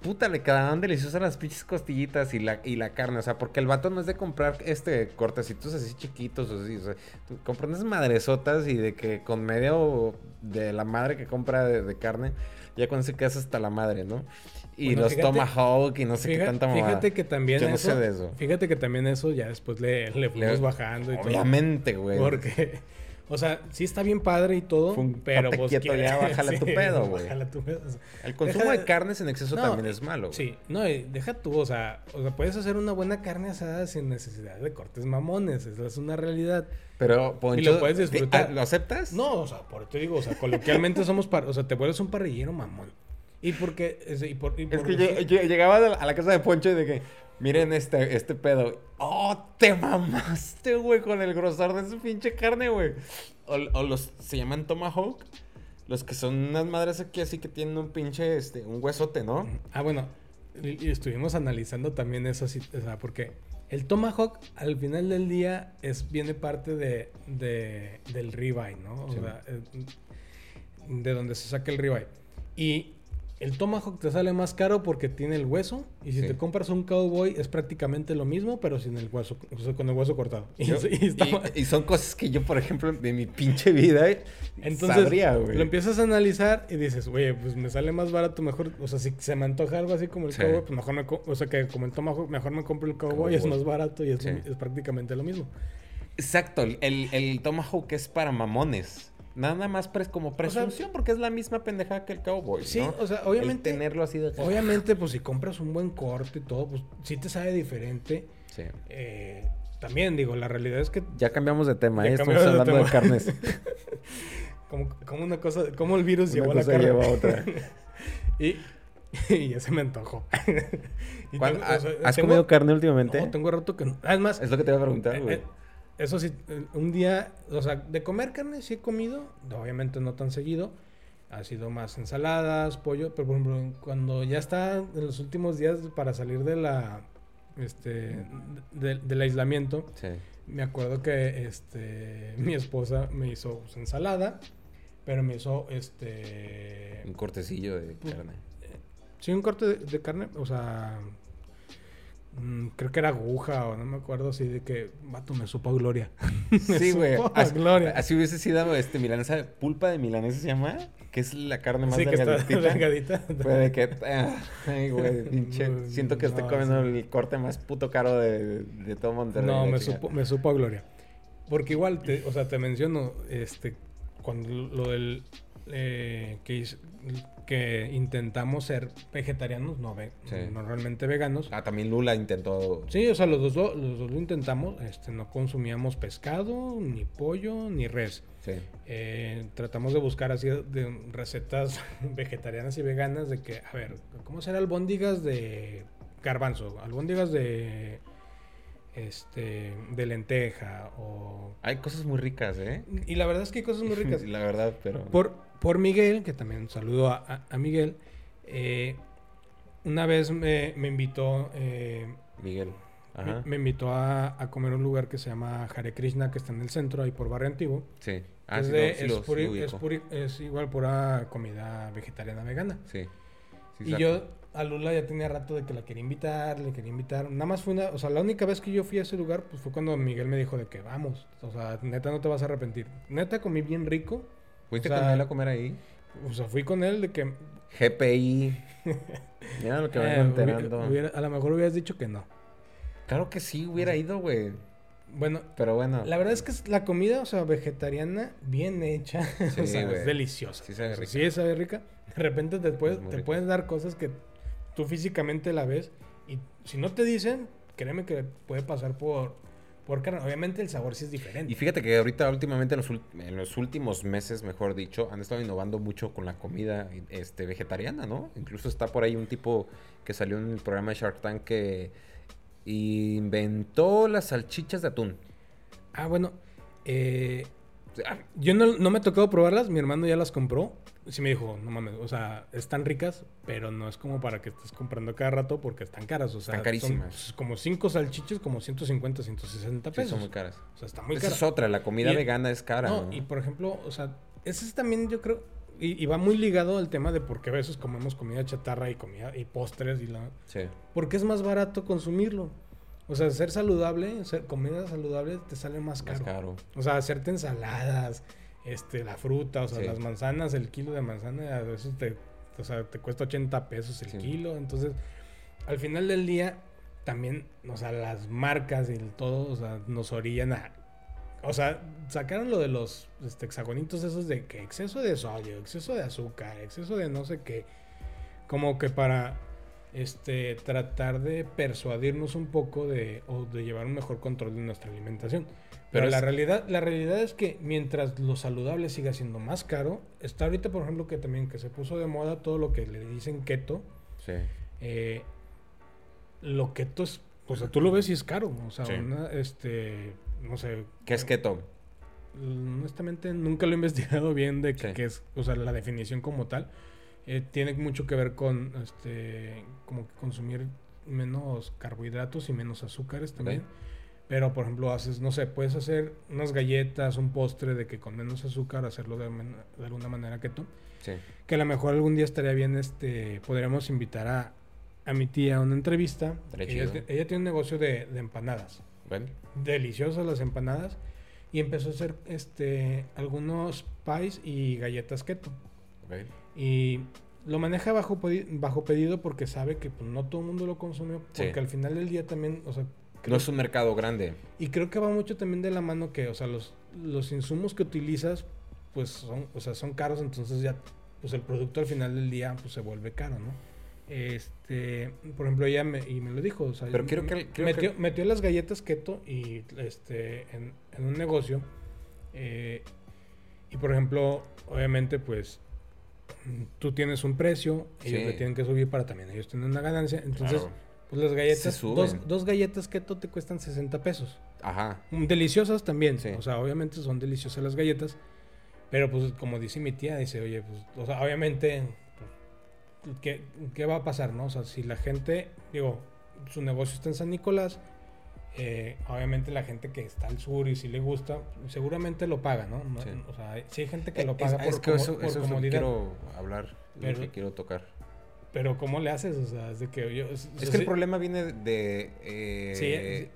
puta, le quedaban deliciosas las pinches costillitas y la, y la carne. O sea, porque el vato no es de comprar este cortecitos así chiquitos. O así, o sea, compras unas madresotas y de que con medio de la madre que compra de, carne, ya cuando se queda hasta la madre, ¿no? Y los tomahawk y no sé qué tanta mamada. Fíjate que también Yo no sé de eso. Fíjate que también eso ya después le, le fuimos bajando y Obviamente, güey. Porque O sea, sí está bien padre y todo, pero pues quieto ya, bájale tu *laughs* pedo, güey. tu pedo. el consumo de carnes en exceso también es malo. Sí, no, deja tú, o sea, o sea, puedes hacer una buena carne asada sin necesidad de cortes mamones, eso es una realidad. Pero, Poncho, y lo puedes disfrutar. ¿Lo aceptas? No, o sea, por te digo, o sea, coloquialmente *laughs* somos, par o sea, te vuelves un parrillero mamón. Y porque, y por, y es que yo, llegaba a la casa de Poncho y de que, Miren este, este pedo. Oh, te mamaste, güey, con el grosor de su pinche carne, güey. O, los, se llaman tomahawk. Los que son unas madres aquí así que tienen un pinche, este, un huesote, ¿no? Ah, bueno. Y, estuvimos analizando también eso o sea, porque el tomahawk al final del día es, viene parte de, de del ribeye, ¿no? O sea, eh, de donde se saca el ribeye. Y el Tomahawk te sale más caro porque tiene el hueso. Y si te compras un cowboy es prácticamente lo mismo, pero sin el hueso, o sea, con el hueso cortado. *laughs* Y, son cosas que yo, por ejemplo, de mi pinche vida Entonces, sabría, güey. Lo empiezas a analizar y dices, oye, pues me sale más barato, mejor. O sea, si se me antoja algo así como el cowboy, pues mejor me. O sea, que como el Tomahawk, mejor me compro el cowboy, es más barato y es, es prácticamente lo mismo. Exacto, el, el Tomahawk es para mamones. Nada más como presunción, porque es la misma pendejada que el cowboy. Sí, o sea, obviamente. tenerlo así de. Obviamente, pues si compras un buen corte y todo, pues sí te sabe diferente. Sí. Eh, también, digo, la realidad es que. Ya cambiamos de tema, ¿eh? Estamos hablando de, carnes. *laughs* como, como, una cosa. Como el virus llevó a la carne. Lleva otra. *laughs* y, *laughs* y ya se me antojó. ¿Has comido carne últimamente? No, tengo rato que no. Además. Es lo que te iba a preguntar, eh, güey. Eh, eso sí, un día, o sea, de comer carne sí he comido, obviamente no tan seguido. Ha sido más ensaladas, pollo, pero por ejemplo, cuando ya está en los últimos días para salir de la este del aislamiento, me acuerdo que este *laughs* mi esposa me hizo pues, ensalada, pero me hizo este un cortecillo de pues, carne. Sí, un corte de carne, o sea, creo que era aguja o no me acuerdo así de que, vato, me supo a gloria. *laughs* sí, güey. Así, así, hubiese sido este milanesa, pulpa de milanesa se llama, que es la carne más sí, *laughs* delgadita. Fue de que, *laughs* ay, güey, pinche, mm, siento que estoy comiendo el corte más puto caro de, de todo Monterrey. No, me supo, me supo a gloria. Porque igual, te, o sea, te menciono, este, cuando lo del, eh, que que intentamos ser vegetarianos, no, ve, no realmente veganos. Ah, también Lula intentó. Sí, o sea, los dos, los dos lo intentamos. Este, no consumíamos pescado, ni pollo, ni res. Sí. Eh, tratamos de buscar así de recetas *laughs* vegetarianas y veganas de que, a ver, ¿cómo será albóndigas de garbanzo? Albóndigas de este de lenteja o hay cosas muy ricas eh y la verdad es que hay cosas muy ricas *laughs* la verdad pero por por Miguel, que también saludo a, a, Miguel. Eh, una vez me, me invitó. Eh, Miguel. Ajá. Me, invitó a, a, comer un lugar que se llama Hare Krishna, que está en el centro, ahí por Barrio Antiguo. Sí. Ah, es, es, es, igual pura comida vegetariana vegana. Sí. y yo a Lula ya tenía rato de que la quería invitar, le quería invitar. Nada más fue una, o sea, la única vez que yo fui a ese lugar, pues fue cuando Miguel me dijo de que vamos, o sea, neta no te vas a arrepentir. Neta comí bien rico, ¿Fuiste con él a comer ahí? O sea, fui con él de que... GPI. Mira *laughs* lo que eh, enterando. a lo mejor hubieras dicho que no. Claro que sí, hubiera ido, güey. Bueno, pero bueno. La verdad es que la comida, o sea, vegetariana, bien hecha, *laughs* o sea, es deliciosa. Sí sabe rica. Sí sabe rica. De repente te, puedes, te pueden dar cosas que tú físicamente la ves y si no te dicen, créeme que puede pasar por obviamente el sabor sí es diferente. Y fíjate que ahorita, últimamente, en los, últimos meses, mejor dicho, han estado innovando mucho con la comida este, vegetariana, ¿no? Incluso está por ahí un tipo que salió en el programa de Shark Tank que inventó las salchichas de atún. Ah, bueno. Eh, yo no, no, me ha tocado probarlas, mi hermano ya las compró sí me dijo, no mames, o sea, están ricas, pero no es como para que estés comprando cada rato porque están caras. O sea, están carísimas. Son como cinco salchiches, como 150, 160 pesos. Sí, son muy caras. O sea, está muy Esa es otra, la comida vegana es cara. No, y por ejemplo, o sea, ese es también, yo creo, y, va muy ligado al tema de por qué a veces comemos comida chatarra y comida y postres y la. Sí. Porque es más barato consumirlo. O sea, ser saludable, ser comida saludable te sale más caro. Más caro. O sea, hacerte ensaladas, este, la fruta, o sea, las manzanas, el kilo de manzana, a veces te, o sea, te cuesta 80 pesos el kilo. Entonces, al final del día, también, o sea, las marcas y todo, o sea, nos orillan a, o sea, sacaron lo de los este, hexagonitos esos de que exceso de sodio, exceso de azúcar, exceso de no sé qué. Como que para este, tratar de persuadirnos un poco de, o de llevar un mejor control de nuestra alimentación. Pero, la, realidad, la realidad es que mientras lo saludable siga siendo más caro, está ahorita, por ejemplo, que también que se puso de moda todo lo que le dicen keto. Sí. Eh, lo keto es, o sea, tú lo ves y es caro. O sea, este, no sé. ¿Qué es keto? Honestamente, nunca lo he investigado bien de qué es, o sea, la definición como tal. Eh, tiene mucho que ver con, este, como que consumir menos carbohidratos y menos azúcares también. Pero, por ejemplo, haces, no sé, puedes hacer unas galletas, un postre de que con menos azúcar, hacerlo de, alguna manera keto. Sí. Que a lo mejor algún día estaría bien, este, podríamos invitar a, a mi tía a una entrevista. Ella, ella, tiene un negocio de, de empanadas. Bueno. Deliciosas las empanadas. Y empezó a hacer, este, algunos pies y galletas keto. Y lo maneja bajo, bajo pedido porque sabe que pues, no todo el mundo lo consume. Porque al final del día también, o sea, no es un mercado grande. Y creo que va mucho también de la mano que, o sea, los, los insumos que utilizas, pues son, o sea, son caros, entonces ya, pues el producto al final del día, pues se vuelve caro, ¿no? Este, por ejemplo, ella me, y me lo dijo, o sea, Pero quiero que, metió, metió, las galletas keto y, este, en, un negocio, eh, y por ejemplo, obviamente, pues, tú tienes un precio, ellos le tienen que subir para también ellos tener una ganancia, entonces... Pues las galletas, dos, dos, galletas keto te cuestan 60 pesos. Ajá. Deliciosas también. Sí. O sea, obviamente son deliciosas las galletas. Pero pues como dice mi tía, dice, oye, pues, o sea, obviamente, pues, ¿qué, ¿qué, va a pasar, no? O sea, si la gente, digo, su negocio está en San Nicolás, eh, obviamente la gente que está al sur y si le gusta, seguramente lo paga, ¿no? O sea, si hay gente que lo paga por, es que eso, eso quiero hablar, lo que quiero tocar. Pero ¿cómo le haces? O sea, es de que yo... Es, que el problema viene de eh,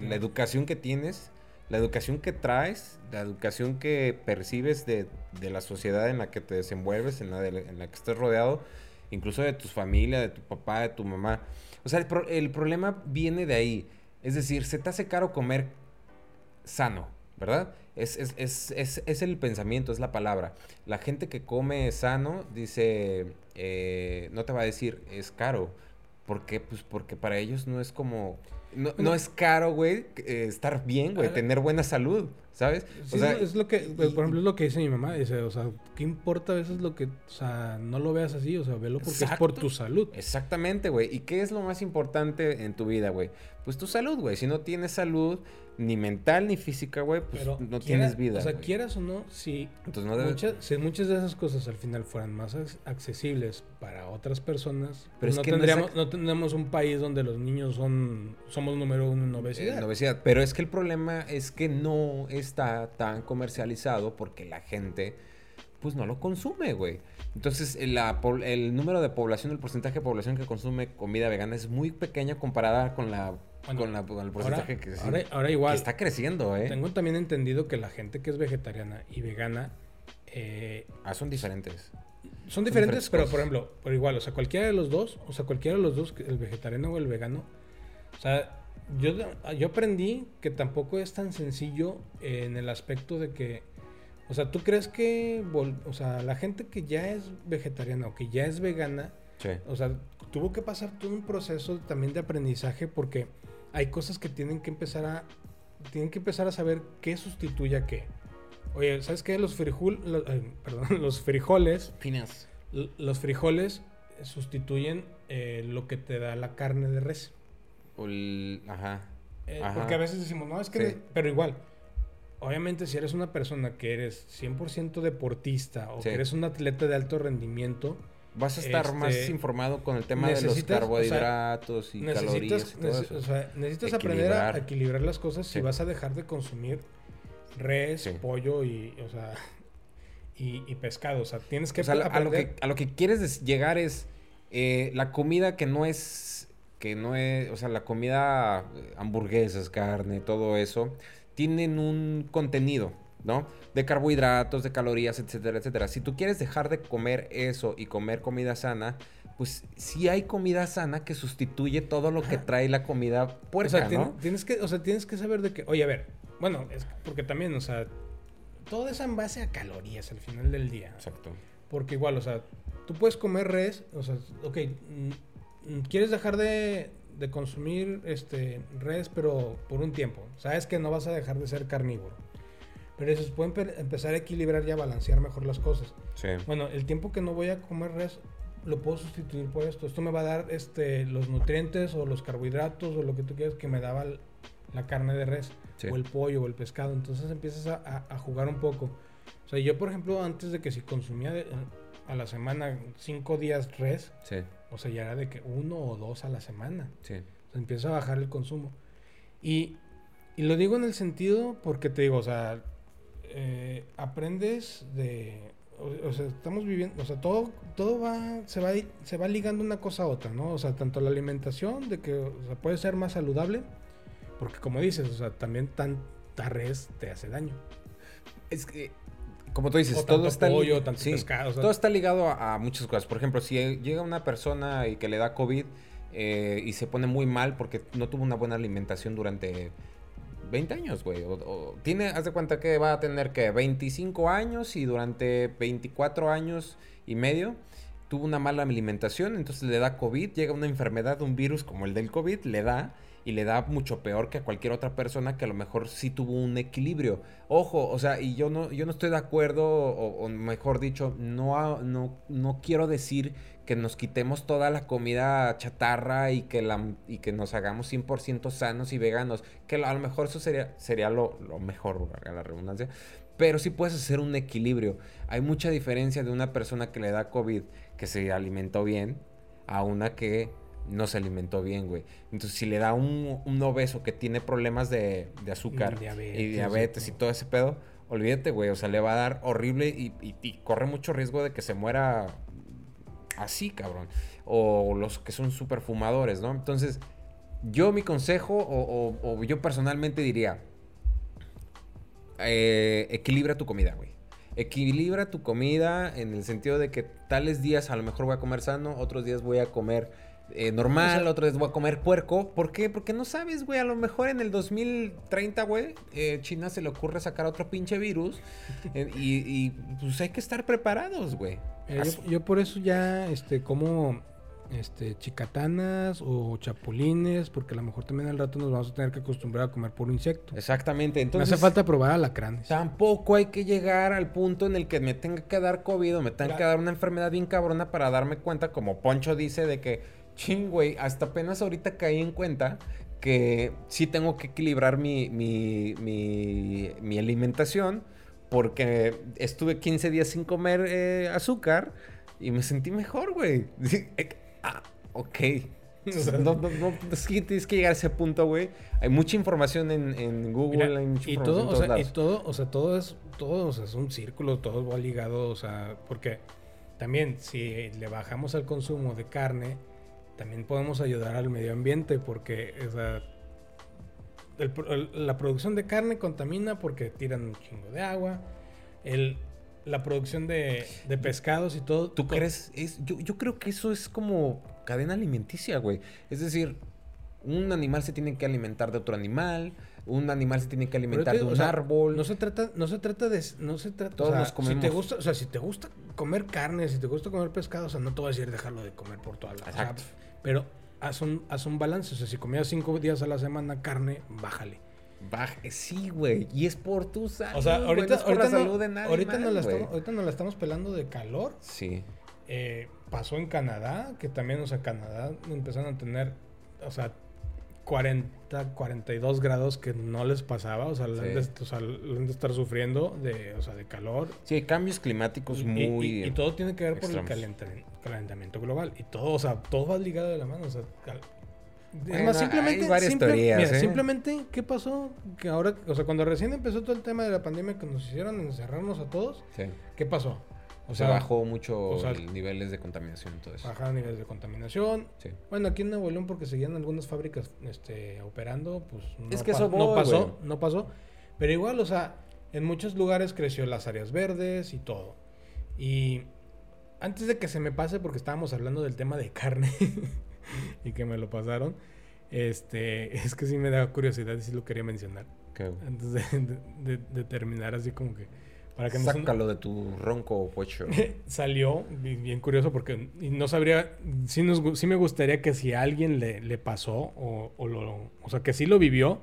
la educación que tienes, la educación que traes, la educación que percibes de, la sociedad en la que te desenvuelves, en la, en la que estás rodeado, incluso de tu familia, de tu papá, de tu mamá. O sea, el, el problema viene de ahí. Es decir, se te hace caro comer sano, ¿verdad? Es, es, es, es, el pensamiento, es la palabra. La gente que come sano dice, eh, no te va a decir, es caro. ¿Por qué? Pues porque para ellos no es como... No, es caro, güey, eh, estar bien, güey, tener buena salud, ¿sabes? o sea, es lo que, por ejemplo, es lo que dice mi mamá, dice, o sea, ¿qué importa a veces lo que, o sea, no lo veas así, o sea, velo porque es por tu salud. Exactamente, güey. ¿Y qué es lo más importante en tu vida, güey? Pues tu salud, güey. Si no tienes salud, ni mental ni física, güey, pues no tienes vida. O sea, quieras o no, si, muchas, si muchas de esas cosas al final fueran más accesibles para otras personas, Pero pues no, tendríamos, no, tendríamos un país donde los niños son somos número uno en obesidad. En obesidad. Pero es que el problema es que no está tan comercializado porque la gente pues no lo consume, güey. Entonces, el, el número de población, el porcentaje de población que consume comida vegana es muy pequeña comparada con la con, el porcentaje que, ahora, igual, está creciendo, ¿eh? Tengo también entendido que la gente que es vegetariana y vegana... Eh, ah, son diferentes. Son diferentes, pero por ejemplo, por igual, o sea, cualquiera de los dos, o sea, cualquiera de los dos, el vegetariano o el vegano, o sea, yo, yo aprendí que tampoco es tan sencillo en el aspecto de que, o sea, ¿tú crees que, o sea, la gente que ya es vegetariana o que ya es vegana, o sea, tuvo que pasar todo un proceso también de aprendizaje porque hay cosas que tienen que empezar a tienen que empezar a saber qué sustituye a qué. Oye, ¿sabes qué? Los, frijol, *laughs* perdón, los frijoles. Finas. Los frijoles sustituyen eh, lo que te da la carne de res. Eh, ajá. Porque a veces decimos, no, es que. Pero igual. Obviamente, si eres una persona que eres 100% deportista o que eres un atleta de alto rendimiento, Vas a estar más este, informado con el tema de los carbohidratos y calorías y todo eso. O sea, necesitas aprender a equilibrar las cosas si vas a dejar de consumir res, pollo y, o sea, y, pescado. O sea, tienes que, a, lo que a lo que quieres llegar es eh, la comida que no es que no es, o sea, la comida eh, hamburguesas, carne, todo eso tienen un contenido ¿no? De carbohidratos, de calorías, etcétera, etcétera. Si tú quieres dejar de comer eso y comer comida sana, pues sí hay comida sana que sustituye todo lo que trae la comida puerca, o sea, ¿no? Tienes que, o sea, tienes que saber de que, oye, a ver, bueno, es porque también, o sea, todo es en base a calorías al final del día. Exacto. Porque igual, o sea, tú puedes comer res, o sea, ok, mm, mm, quieres dejar de, de consumir este res, pero por un tiempo. Sabes que no vas a dejar de ser carnívoro. Pero eso pueden empezar a equilibrar y a balancear mejor las cosas. Sí. Bueno, el tiempo que no voy a comer res lo puedo sustituir por esto. Esto me va a dar este los nutrientes o los carbohidratos o lo que tú quieras que me daba la carne de res o el pollo o el pescado. Entonces empiezas a, a, jugar un poco. O sea, yo por ejemplo antes de que si consumía a la semana cinco días res, sí. o sea, ya era de que uno o dos a la semana. Sí. empieza a bajar el consumo. Y, y lo digo en el sentido porque te digo, o sea, eh, aprendes de... O, sea, estamos viviendo, o sea, todo, todo va, se va, se va ligando una cosa a otra, ¿no? O sea, tanto la alimentación, de que puede ser más saludable, porque como dices, o sea, también tanta res te hace daño. Es que, como tú dices, todo está, todo está ligado a, muchas cosas. Por ejemplo, si llega una persona y que le da COVID eh, y se pone muy mal porque no tuvo una buena alimentación durante 20 años, güey. O, tiene, haz de cuenta que va a tener que 25 años y durante 24 años y medio tuvo una mala alimentación, entonces le da COVID, llega una enfermedad, un virus como el del COVID, le da y le da mucho peor que a cualquier otra persona que a lo mejor sí tuvo un equilibrio. Ojo, o sea, y yo no, yo no estoy de acuerdo, o, mejor dicho, no, no, no quiero decir que nos quitemos toda la comida chatarra y que, la, y que nos hagamos 100% sanos y veganos, que a lo mejor eso sería, sería lo, lo mejor, la redundancia, pero sí puedes hacer un equilibrio. Hay mucha diferencia de una persona que le da COVID, que se alimentó bien, a una que no se alimentó bien, güey. Entonces, si le da un, un obeso que tiene problemas de, azúcar y diabetes y todo ese pedo, olvídate, güey. O sea, le va a dar horrible y, corre mucho riesgo de que se muera así, cabrón. O los que son súper fumadores, ¿no? Entonces, yo mi consejo, o, yo personalmente diría, eh, equilibra tu comida, güey. Equilibra tu comida en el sentido de que tales días a lo mejor voy a comer sano, otros días voy a comer eh, normal, otra vez voy a comer puerco. ¿Por qué? Porque no sabes, güey. A lo mejor en el 2030, güey, eh, China se le ocurre sacar otro pinche virus. Eh, y, pues hay que estar preparados, güey. Yo, por eso ya, este, como este, chicatanas o chapulines, porque a lo mejor también al rato nos vamos a tener que acostumbrar a comer por insecto. Exactamente, entonces... No hace falta probar alacranes. Tampoco hay que llegar al punto en el que me tenga que dar COVID o me tenga que dar una enfermedad bien cabrona para darme cuenta, como Poncho dice, de que Ching, güey, hasta apenas ahorita caí en cuenta que sí tengo que equilibrar mi, mi, mi, alimentación porque estuve 15 días sin comer eh, azúcar y me sentí mejor, güey. *laughs* Eh, ah, ok. *laughs* no, no, no, es que tienes que llegar a ese punto, güey. Hay mucha información en, Google, hay mucha y todo, o sea, y todo, o sea, todo es, todo, o sea, es un círculo, todo va ligado, o sea, porque también si le bajamos al consumo de carne, también podemos ayudar al medio ambiente porque la producción de carne contamina porque tiran un chingo de agua. El, la producción de, pescados y todo. ¿Tú crees? Es, yo, yo creo que eso es como cadena alimenticia, güey. Es decir, un animal se tiene que alimentar de otro animal, un animal se tiene que alimentar de un árbol. No se trata, no se trata de, no se trata. Todos nos comemos. Si te gusta, o sea, si te gusta comer carne, si te gusta comer pescado, o sea, no te voy a decir dejarlo de comer por toda la. Exacto. Pero haz un, haz un balance, o sea, si comías cinco días a la semana carne, bájale. Baje, sí, güey. Y es por tu salud. O sea, ahorita, no ahorita, salud de nadie ahorita, la estamos, ahorita nos la estamos pelando de calor. Sí. Eh, pasó en Canadá, que también, o sea, Canadá empezaron a tener, o sea, 40, 42 grados que no les pasaba, o sea, sí. han, de, estar sufriendo de, o sea, de calor. Sí, hay cambios climáticos muy... Y, todo tiene que ver por el calentamiento, global. Y todo, o sea, todo va ligado de la mano. O sea, es más, simplemente, ¿eh? simplemente, ¿qué pasó? Que ahora, o sea, cuando recién empezó todo el tema de la pandemia que nos hicieron encerrarnos a todos, ¿qué pasó? O sea, bajó mucho los niveles de contaminación. Entonces. Bajaron niveles de contaminación. Bueno, aquí en Nuevo León, porque seguían algunas fábricas este, operando, pues no, es que eso no pasó, no pasó. Pero igual, o sea, en muchos lugares creció las áreas verdes y todo. Y antes de que se me pase, porque estábamos hablando del tema de carne *laughs* y que me lo pasaron, este, *laughs* es que sí me da curiosidad y sí lo quería mencionar. Antes de, terminar, así como que. Para que Sácalo de tu ronco pocho. *laughs* Salió, bien curioso, porque no sabría. Sí, nos, sí me gustaría que si a alguien le, le pasó, o, o, lo, o sea, que sí lo vivió,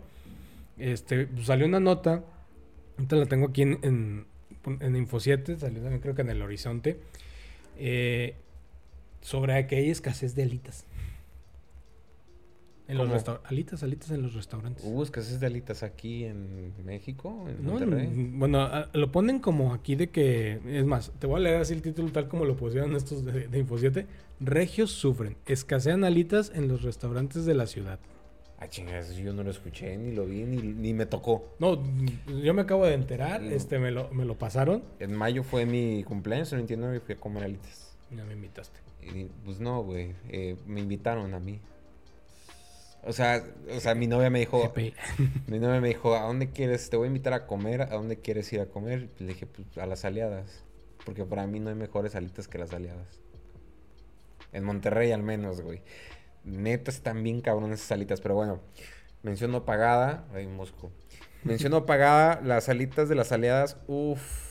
este, pues salió una nota. Ahorita la tengo aquí en, en, en Info 7, salió también creo que en el Horizonte. Eh, sobre que hay escasez de alitas. En los alitas, alitas en los restaurantes. ¿Hubo escasez de alitas aquí en México? En no, bueno, lo ponen como aquí de que. Es más, te voy a leer así el título tal como lo pusieron estos de, de Info 7. Regios sufren. Escasean alitas en los restaurantes de la ciudad. Ah, chingas, yo no lo escuché, ni lo vi, ni, me tocó. No, yo me acabo de enterar, este, me lo, me lo pasaron. En mayo fue mi cumpleaños, no entiendo, y fui a comer alitas. Ya me invitaste. pues no, güey, eh, me invitaron a mí. O sea, o sea, mi novia me dijo, *laughs* mi novia me dijo, ¿a dónde quieres? Te voy a invitar a comer, ¿a dónde quieres ir a comer? Le dije, pues a las aliadas, porque para mí no hay mejores alitas que las aliadas. En Monterrey al menos, güey. Neta están bien cabrones esas alitas, pero bueno. Menciono pagada. Ay, Mosco. Menciono pagada las alitas de las aliadas. Uff.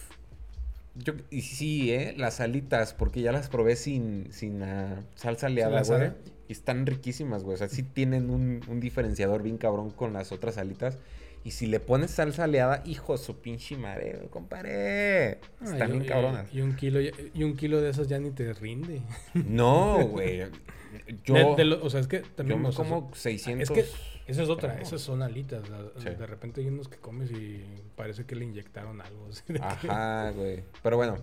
Yo, y sí, ¿eh? Las alitas, porque ya las probé sin, sin uh, salsa aliada, güey. Y están riquísimas, güey. O sea, sí tienen un, un, diferenciador bien cabrón con las otras alitas. Y si le pones salsa aliada, hijo su pinche madre, compadre. Están bien cabronas. Y, un kilo, y un kilo de esas ya ni te rinde. No, *laughs* güey. Yo, o sea, es que también. Yo como 600. Es que esa es otra, esas son alitas. De repente hay unos que comes y parece que le inyectaron algo. Ajá, güey. Pero bueno,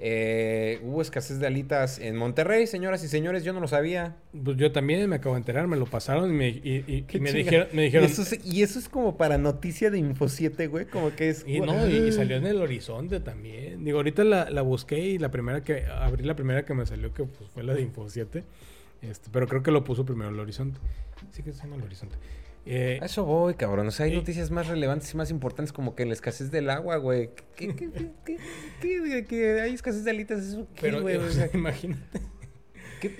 eh, hubo escasez de alitas en Monterrey, señoras y señores, yo no lo sabía. Pues yo también me acabo de enterar, me lo pasaron y me, y, me, dijeron, me dijeron... ¿Y eso, es, como para noticia de Info 7, güey, como que es... Y no, y, salió en el horizonte también. Digo, ahorita la, la, busqué y la primera que... Abrí la primera que me salió que pues, fue la de Info 7. Este, pero creo que lo puso primero el horizonte. Sí que está en el horizonte. Eh, a eso voy, cabrón. O sea, hay noticias más relevantes y más importantes como que la escasez del agua, güey. ¿Qué, qué, qué, qué, hay escasez de alitas? ¿Eso Pero, güey? o *laughs* sea, imagínate.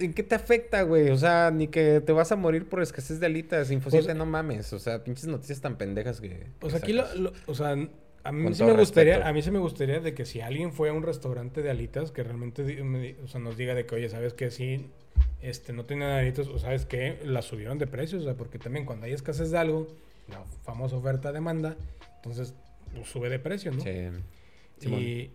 ¿En qué te afecta, güey? O sea, ni que te vas a morir por escasez de alitas. Infosiete, pues, no mames. O sea, pinches noticias tan pendejas que. Pues aquí lo, o sea, a mí sí me gustaría, a mí sí me gustaría de que si alguien fue a un restaurante de alitas, que realmente o sea, nos diga de que, oye, ¿sabes qué? Sí, este, no tienen alitas, o ¿sabes qué? Las subieron de precio, o sea, porque también cuando hay escasez de algo, la famosa oferta-demanda, entonces pues, sube de precio, ¿no? Sí. Y,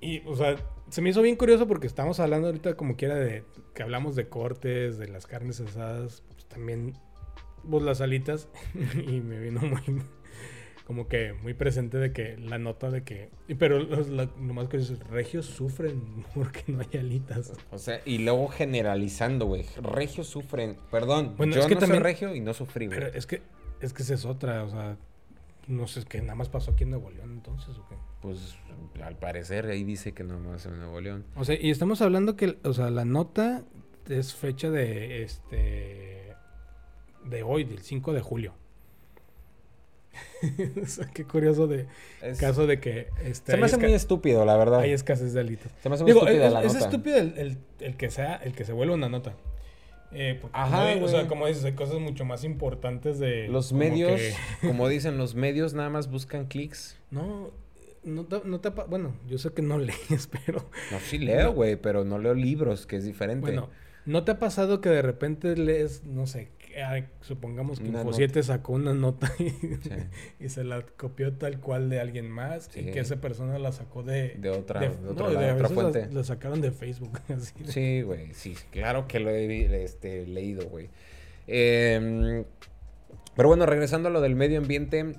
y, o sea, se me hizo bien curioso porque estamos hablando ahorita como quiera de que hablamos de cortes, de las carnes asadas, pues también, pues las alitas, *laughs* y me vino muy como que muy presente de que la nota de que. Pero los, lo más que es, regios sufren *laughs* porque no hay alitas. O sea, y luego generalizando, güey. Regios sufren. Perdón, bueno, yo es que no también, soy regio y no sufrí, güey. Pero es que, es que esa es otra, o sea. No sé, que nada más pasó aquí en Nuevo León entonces, ¿o qué? Pues al parecer ahí dice que nada más en Nuevo León. O sea, y estamos hablando que, o sea, la nota es fecha de este. de hoy, del 5 de julio. *laughs* qué curioso de caso de que... Este, se me hace muy estúpido, la verdad. Hay escasez de alitas. Se me hace muy es, la es estúpido el, el, que sea, el que se vuelva una nota. Eh, Ajá, o sea, como dices, hay cosas mucho más importantes de... Los medios, *laughs* como dicen, los medios nada más buscan clics. No, no te, no te... Bueno, yo sé que no *laughs* lees, pero... No, sí leo, güey, pero no leo libros, que es diferente. Bueno, ¿no te ha pasado que de repente lees, no sé, supongamos que Info7 sacó una nota *laughs* y, se la copió tal cual de alguien más y que esa persona la sacó de, de otra, de, otra, fuente. La, sacaron de Facebook. *laughs* Sí, güey, sí, claro que lo he este, leído, güey. Em, pero bueno, regresando a lo del medio ambiente,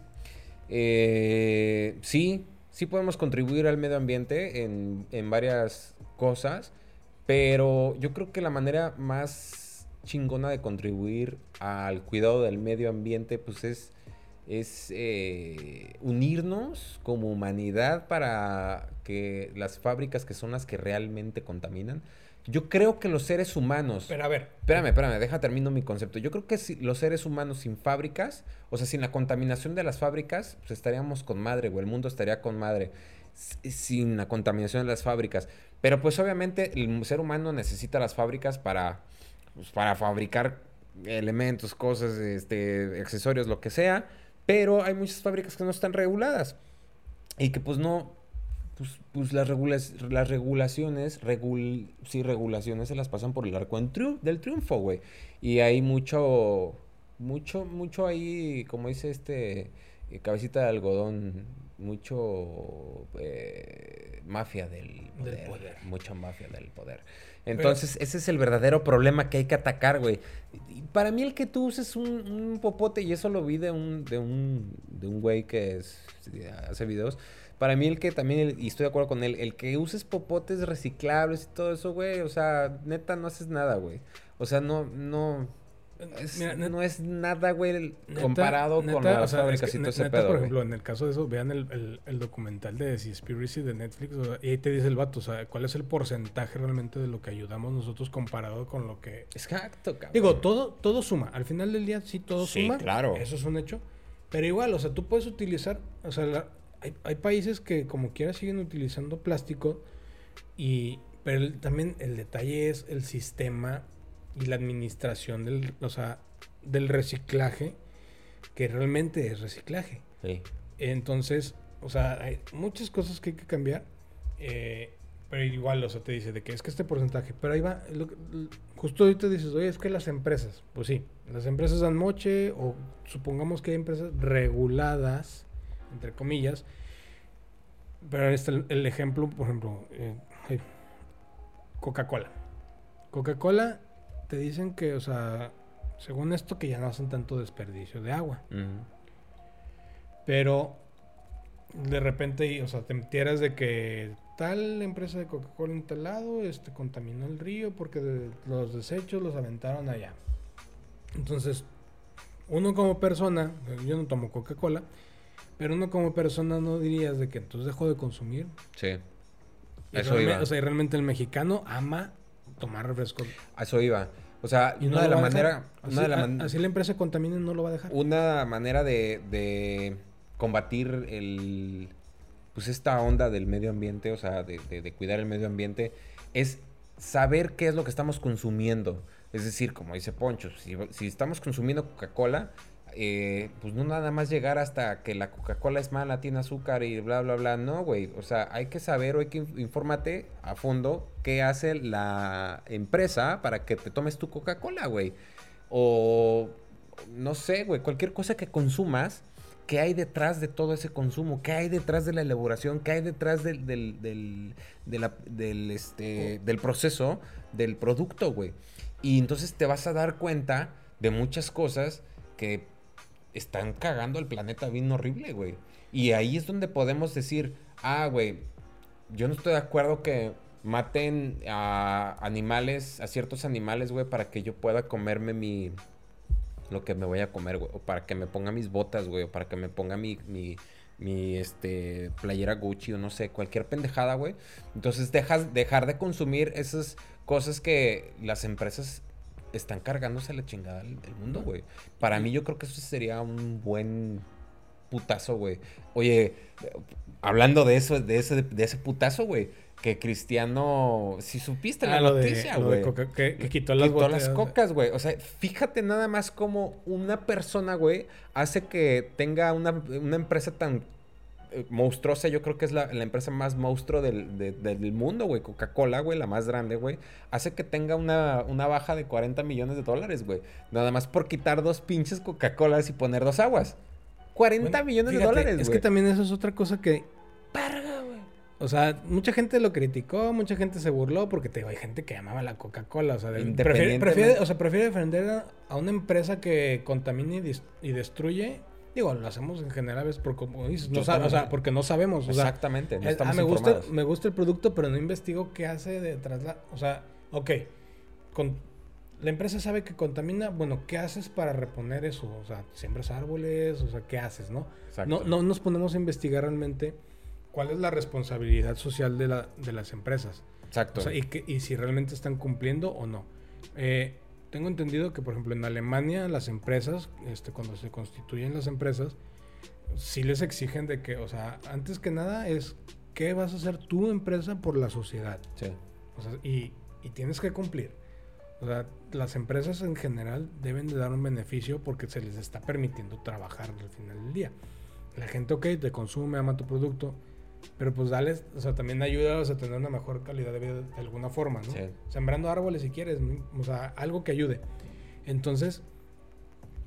eh, sí, sí podemos contribuir al medio ambiente en, en varias cosas, pero yo creo que la manera más chingona de contribuir al cuidado del medio ambiente, pues es, es eh, unirnos como humanidad para que las fábricas que son las que realmente contaminan, Yo creo que los seres humanos. Pero a ver. Espérame, espérame, deja termino mi concepto. Yo creo que si los seres humanos sin fábricas, o sea, sin la contaminación de las fábricas, pues estaríamos con madre, güey. El mundo estaría con madre. Sin la contaminación de las fábricas. Pero pues obviamente el ser humano necesita las fábricas para, pues, para fabricar elementos, cosas, este, accesorios, lo que sea. Pero hay muchas fábricas que no están reguladas. Y que pues no, pues, pues las, las regulaciones, regul sí, regulaciones se las pasan por el arco del triunfo, güey. Y hay mucho, mucho, mucho ahí, como dice este eh, cabecita de algodón, mucho eh, mafia del poder, Mucha mafia del poder. Entonces, ese es el verdadero problema que hay que atacar, güey. Para mí el que tú uses un, un, popote, y eso lo vi de un, de un, de un güey que es, hace videos, para mí el que también, y estoy de acuerdo con él, el que uses popotes reciclables y todo eso, güey, o sea, neta no haces nada, güey. O sea, no, no... no es nada, güey, comparado con las fábricas y todo ese pedo, Por ejemplo, en el caso de eso, vean el, el, documental de Seaspiracy de Netflix, y ahí te dice el vato, o sea, cuál es el porcentaje realmente de lo que ayudamos nosotros comparado con lo que... Exacto, cabrón. Digo, todo, todo suma. Al final del día sí todo sí, suma. claro. Eso es un hecho. Pero igual, o sea, tú puedes utilizar, o sea, la, hay, países que como quiera siguen utilizando plástico y pero también el detalle es el sistema y la administración del, o sea, del reciclaje que realmente es reciclaje. Entonces, o sea, hay muchas cosas que hay que cambiar. Eh, pero igual, o sea, te dice de que es que este porcentaje, pero ahí va, justo ahorita dices, oye, es que las empresas, pues sí, las empresas dan moche o supongamos que hay empresas reguladas entre comillas. Pero este el, el ejemplo, por ejemplo, eh, Coca-Cola. Coca-Cola te dicen que, o sea, según esto, que ya no hacen tanto desperdicio de agua. Pero de repente, o sea, te enteras de que tal empresa de Coca-Cola en tal lado este, contaminó el río porque los desechos los aventaron allá. Entonces, uno como persona, yo no tomo Coca-Cola, pero uno como persona no dirías de que entonces dejo de consumir. Sí. eso iba. O sea, y realmente el mexicano ama tomar refresco. eso iba. O sea, una de la manera... Así, de la así la empresa contamina y no lo va a dejar. Una manera de, de combatir el... Pues esta onda del medio ambiente, o sea, de, de, cuidar el medio ambiente, es saber qué es lo que estamos consumiendo. Es decir, como dice Poncho, si, si estamos consumiendo Coca-Cola, eh, pues no nada más llegar hasta que la Coca-Cola es mala, tiene azúcar y bla, bla, bla. No, güey. O sea, hay que saber o hay que infórmate a fondo qué hace la empresa para que te tomes tu Coca-Cola, güey. O no sé, güey, cualquier cosa que consumas, ¿qué hay detrás de todo ese consumo? ¿Qué hay detrás de la elaboración? ¿Qué hay detrás del, del, del, este, del proceso del producto, güey? Y entonces te vas a dar cuenta de muchas cosas que están cagando el planeta bien horrible, güey. Y ahí es donde podemos decir, ah, güey, yo no estoy de acuerdo que maten a animales, a ciertos animales, güey, para que yo pueda comerme mi... Lo que me voy a comer, güey. O para que me ponga mis botas, güey. O para que me ponga mi, mi, mi este, playera Gucci o no sé, cualquier pendejada, güey. Entonces dejas, dejar de consumir esas cosas que las empresas están cargándose la chingada del, mundo, güey. Para mí yo creo que eso sería un buen putazo, güey. Oye, hablando de eso, de ese, de ese putazo, güey. Que Cristiano, si supiste la ah, noticia, güey. Que, que, quitó las, quitó las cocas, güey. O sea, fíjate nada más cómo una persona, güey, hace que tenga una, una empresa tan monstruosa, yo creo que es la, empresa más monstruo del, del mundo, güey. Coca-Cola, güey, la más grande, güey. Hace que tenga una, una baja de 40 millones de dólares, güey. Nada más por quitar dos pinches Coca-Colas y poner dos aguas. 40 millones de dólares, güey. Es que también eso es otra cosa que... Parga, güey. O sea, mucha gente lo criticó, mucha gente se burló porque te digo, hay gente que amaba la Coca-Cola. O sea, prefiere, o sea, prefiere defender a, una empresa que contamine y, y destruye Digo, lo hacemos en general es por como dices, no o sea, porque no sabemos. Exactamente, no estamos ah, me gusta, me gusta el producto, pero no investigo qué hace detrás. La, o sea, ok, con, la empresa sabe que contamina, bueno, ¿qué haces para reponer eso? O sea, siembras árboles, o sea, ¿qué haces, no? No, no nos ponemos a investigar realmente cuál es la responsabilidad social de, la, de las empresas. Exacto. O sea, y, que, y si realmente están cumpliendo o no. Eh, tengo entendido que, por ejemplo, en Alemania las empresas, este, cuando se constituyen las empresas, sí les exigen de que, o sea, antes que nada es qué vas a hacer tu empresa por la sociedad. Sí. O sea, y, y tienes que cumplir. O sea, las empresas en general deben de dar un beneficio porque se les está permitiendo trabajar al final del día. La gente, ok, te consume, ama tu producto, pero pues dale, o sea, también ayúdalos a tener una mejor calidad de vida de alguna forma, ¿no? Sí. Sembrando árboles si quieres, ¿no? o sea, algo que ayude. Entonces,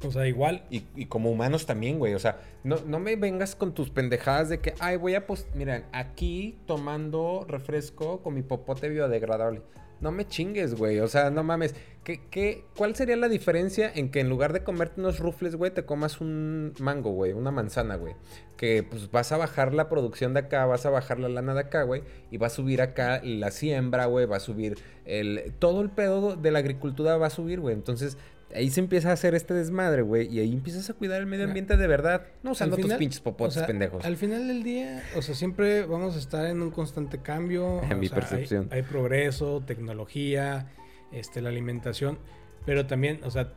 o sea, igual, Y, y como humanos también, güey. O sea, no, no me vengas con tus pendejadas de que, ay, voy a post... Miren, aquí tomando refresco con mi popote biodegradable. No me chingues, güey. O sea, no mames. ¿Qué, qué, ¿Cuál sería la diferencia en que en lugar de comerte unos rufles, güey, te comas un mango, güey? Una manzana, güey. Que pues vas a bajar la producción de acá, vas a bajar la lana de acá, güey. Y va a subir acá la siembra, güey. Va a subir el... Todo el pedo de la agricultura va a subir, güey. Entonces, ahí se empieza a hacer este desmadre, güey. Y ahí empiezas a cuidar el medio ambiente de verdad. No usando Al tus final, pinches popotes o sea, pendejos. Al final del día, o sea, siempre vamos a estar en un constante cambio. *laughs* En mi sea, percepción. Hay, progreso, tecnología, este, la alimentación, pero también, o sea,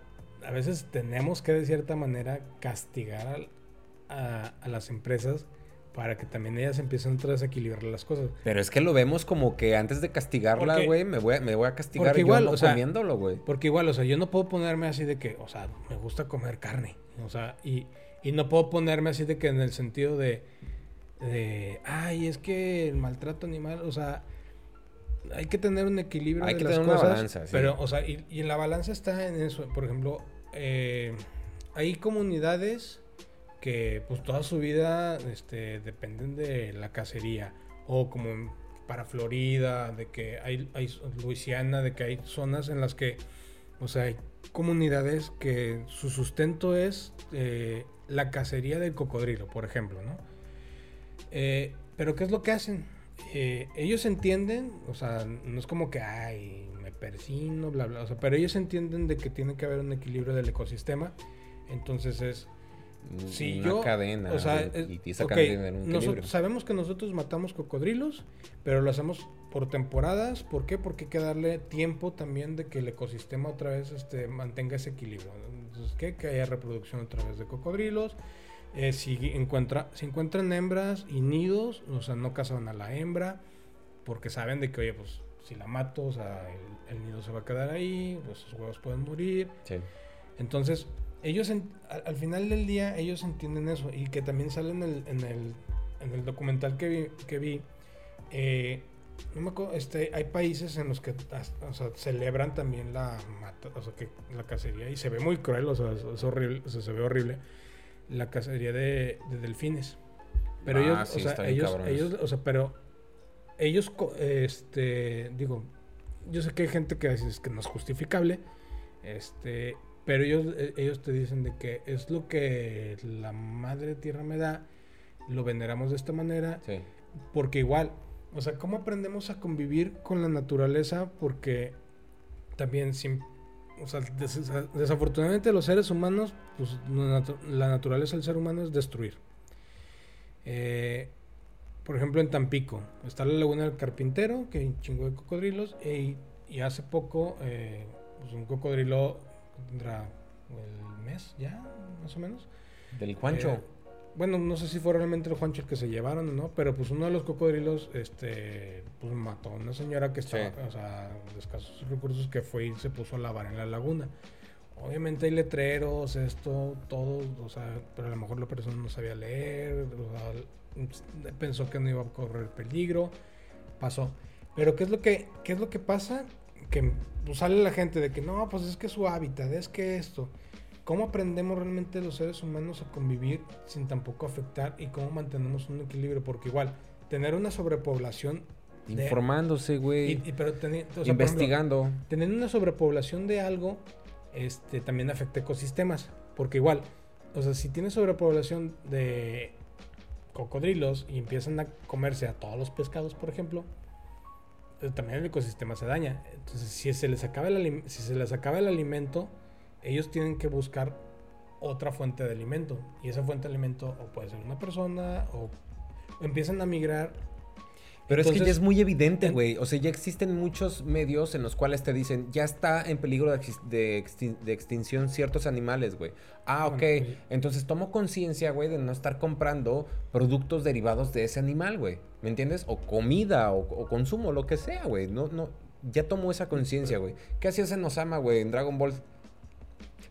a veces tenemos que de cierta manera castigar a, a las empresas para que también ellas empiecen a desequilibrar las cosas. Pero es que lo vemos como que antes de castigarla, güey, me voy, a- me voy a castigar porque yo igual, no o sea, comiéndolo, güey. Porque igual, o sea, yo no puedo ponerme así de que, o sea, me gusta comer carne. O sea, y, y no puedo ponerme así de que en el sentido de, de, ay, es que el maltrato animal, o sea, hay que tener un equilibrio Hay de que las tener una cosas. balanza, sí. Pero, o sea, y, y la balanza está en eso. Por ejemplo, eh, hay comunidades que pues toda su vida este, dependen de la cacería. O como para Florida, de que hay, hay Luisiana, de que hay zonas en las que, o sea, hay comunidades que su sustento es eh, la cacería del cocodrilo, por ejemplo, ¿no? Eh, pero ¿qué es lo que hacen? Eh, ellos entienden, o sea, no es como que, ay, me persino, bla, bla, o sea, pero ellos entienden de que tiene que haber un equilibrio del ecosistema. Entonces es, si una yo, cadena. o sea, güey, es- y esa cadena tiene un nosotros sabemos que nosotros matamos cocodrilos, pero lo hacemos por temporadas. ¿Por qué? Porque hay que darle tiempo también de que el ecosistema otra vez este, mantenga ese equilibrio. Entonces, ¿qué? Que haya reproducción otra vez de cocodrilos. Eh, si, encuentra, si encuentran hembras y nidos, o sea, no cazan a la hembra, porque saben de que, oye, pues si la mato, o sea, el, el nido se va a quedar ahí, pues sus huevos pueden morir. Sí. Entonces, ellos en- al, al final del día, ellos entienden eso y que también sale en el, en el, en el documental que vi. Que vi eh, no me acuerdo, este, hay países en los que o sea, celebran también la mata- o sea, que la cacería y se ve muy cruel, o sea, es, es horrible, o sea, se ve horrible la cacería de, de delfines. Pero Ah, ellos, sí, o sea, ellos, ellos, o sea, pero ellos, este, digo, yo sé que hay gente que dice que no es justificable, este, pero ellos, eh, ellos te dicen de que es lo que la madre tierra me da, lo veneramos de esta manera, Sí. porque igual, o sea, ¿cómo aprendemos a convivir con la naturaleza? Porque también, sin, o sea, des- desafortunadamente los seres humanos, pues la natu- la naturaleza del ser humano es destruir. Eh, por ejemplo, en Tampico está la laguna del carpintero, que hay un chingo de cocodrilos, y, y hace poco, eh, pues un cocodrilo tendrá el mes ya, más o menos. Del Juancho. Eh, bueno, no sé si fue realmente el Juancho el que se llevaron o no, pero pues uno de los cocodrilos, este, pues mató a una señora que estaba, Sí. o sea, de escasos recursos que fue y se puso a lavar en la laguna. Obviamente hay letreros, esto, todo, o sea, pero a lo mejor la persona no sabía leer, o sea, pensó que no iba a correr peligro, pasó. Pero ¿qué es lo que, qué es lo que pasa? Que pues, sale la gente de que no, pues es que su hábitat, es que esto. ¿Cómo aprendemos realmente los seres humanos a convivir sin tampoco afectar y cómo mantenemos un equilibrio? Porque igual, tener una sobrepoblación... de- Informándose, güey. o sea, ejemplo, investigando. Teniendo una sobrepoblación de algo, este, también afecta ecosistemas. Porque igual, o sea, si tienes sobrepoblación de cocodrilos y empiezan a comerse a todos los pescados, por ejemplo, también el ecosistema se daña. Entonces, si se les acaba el, si se les acaba el alimento, ellos tienen que buscar otra fuente de alimento. Y esa fuente de alimento o puede ser una persona o empiezan a migrar pero es que ya es muy evidente, güey. O sea, ya existen muchos medios en los cuales te dicen, ya está en peligro de, extinción ciertos animales, güey. Ah, ok. Entonces tomo conciencia, güey, de no estar comprando productos derivados de ese animal, güey. ¿Me entiendes? O comida, o, consumo, lo que sea, güey. No, no. Ya tomo esa conciencia, güey. ¿Qué hacía Senosama, güey, en Dragon Ball?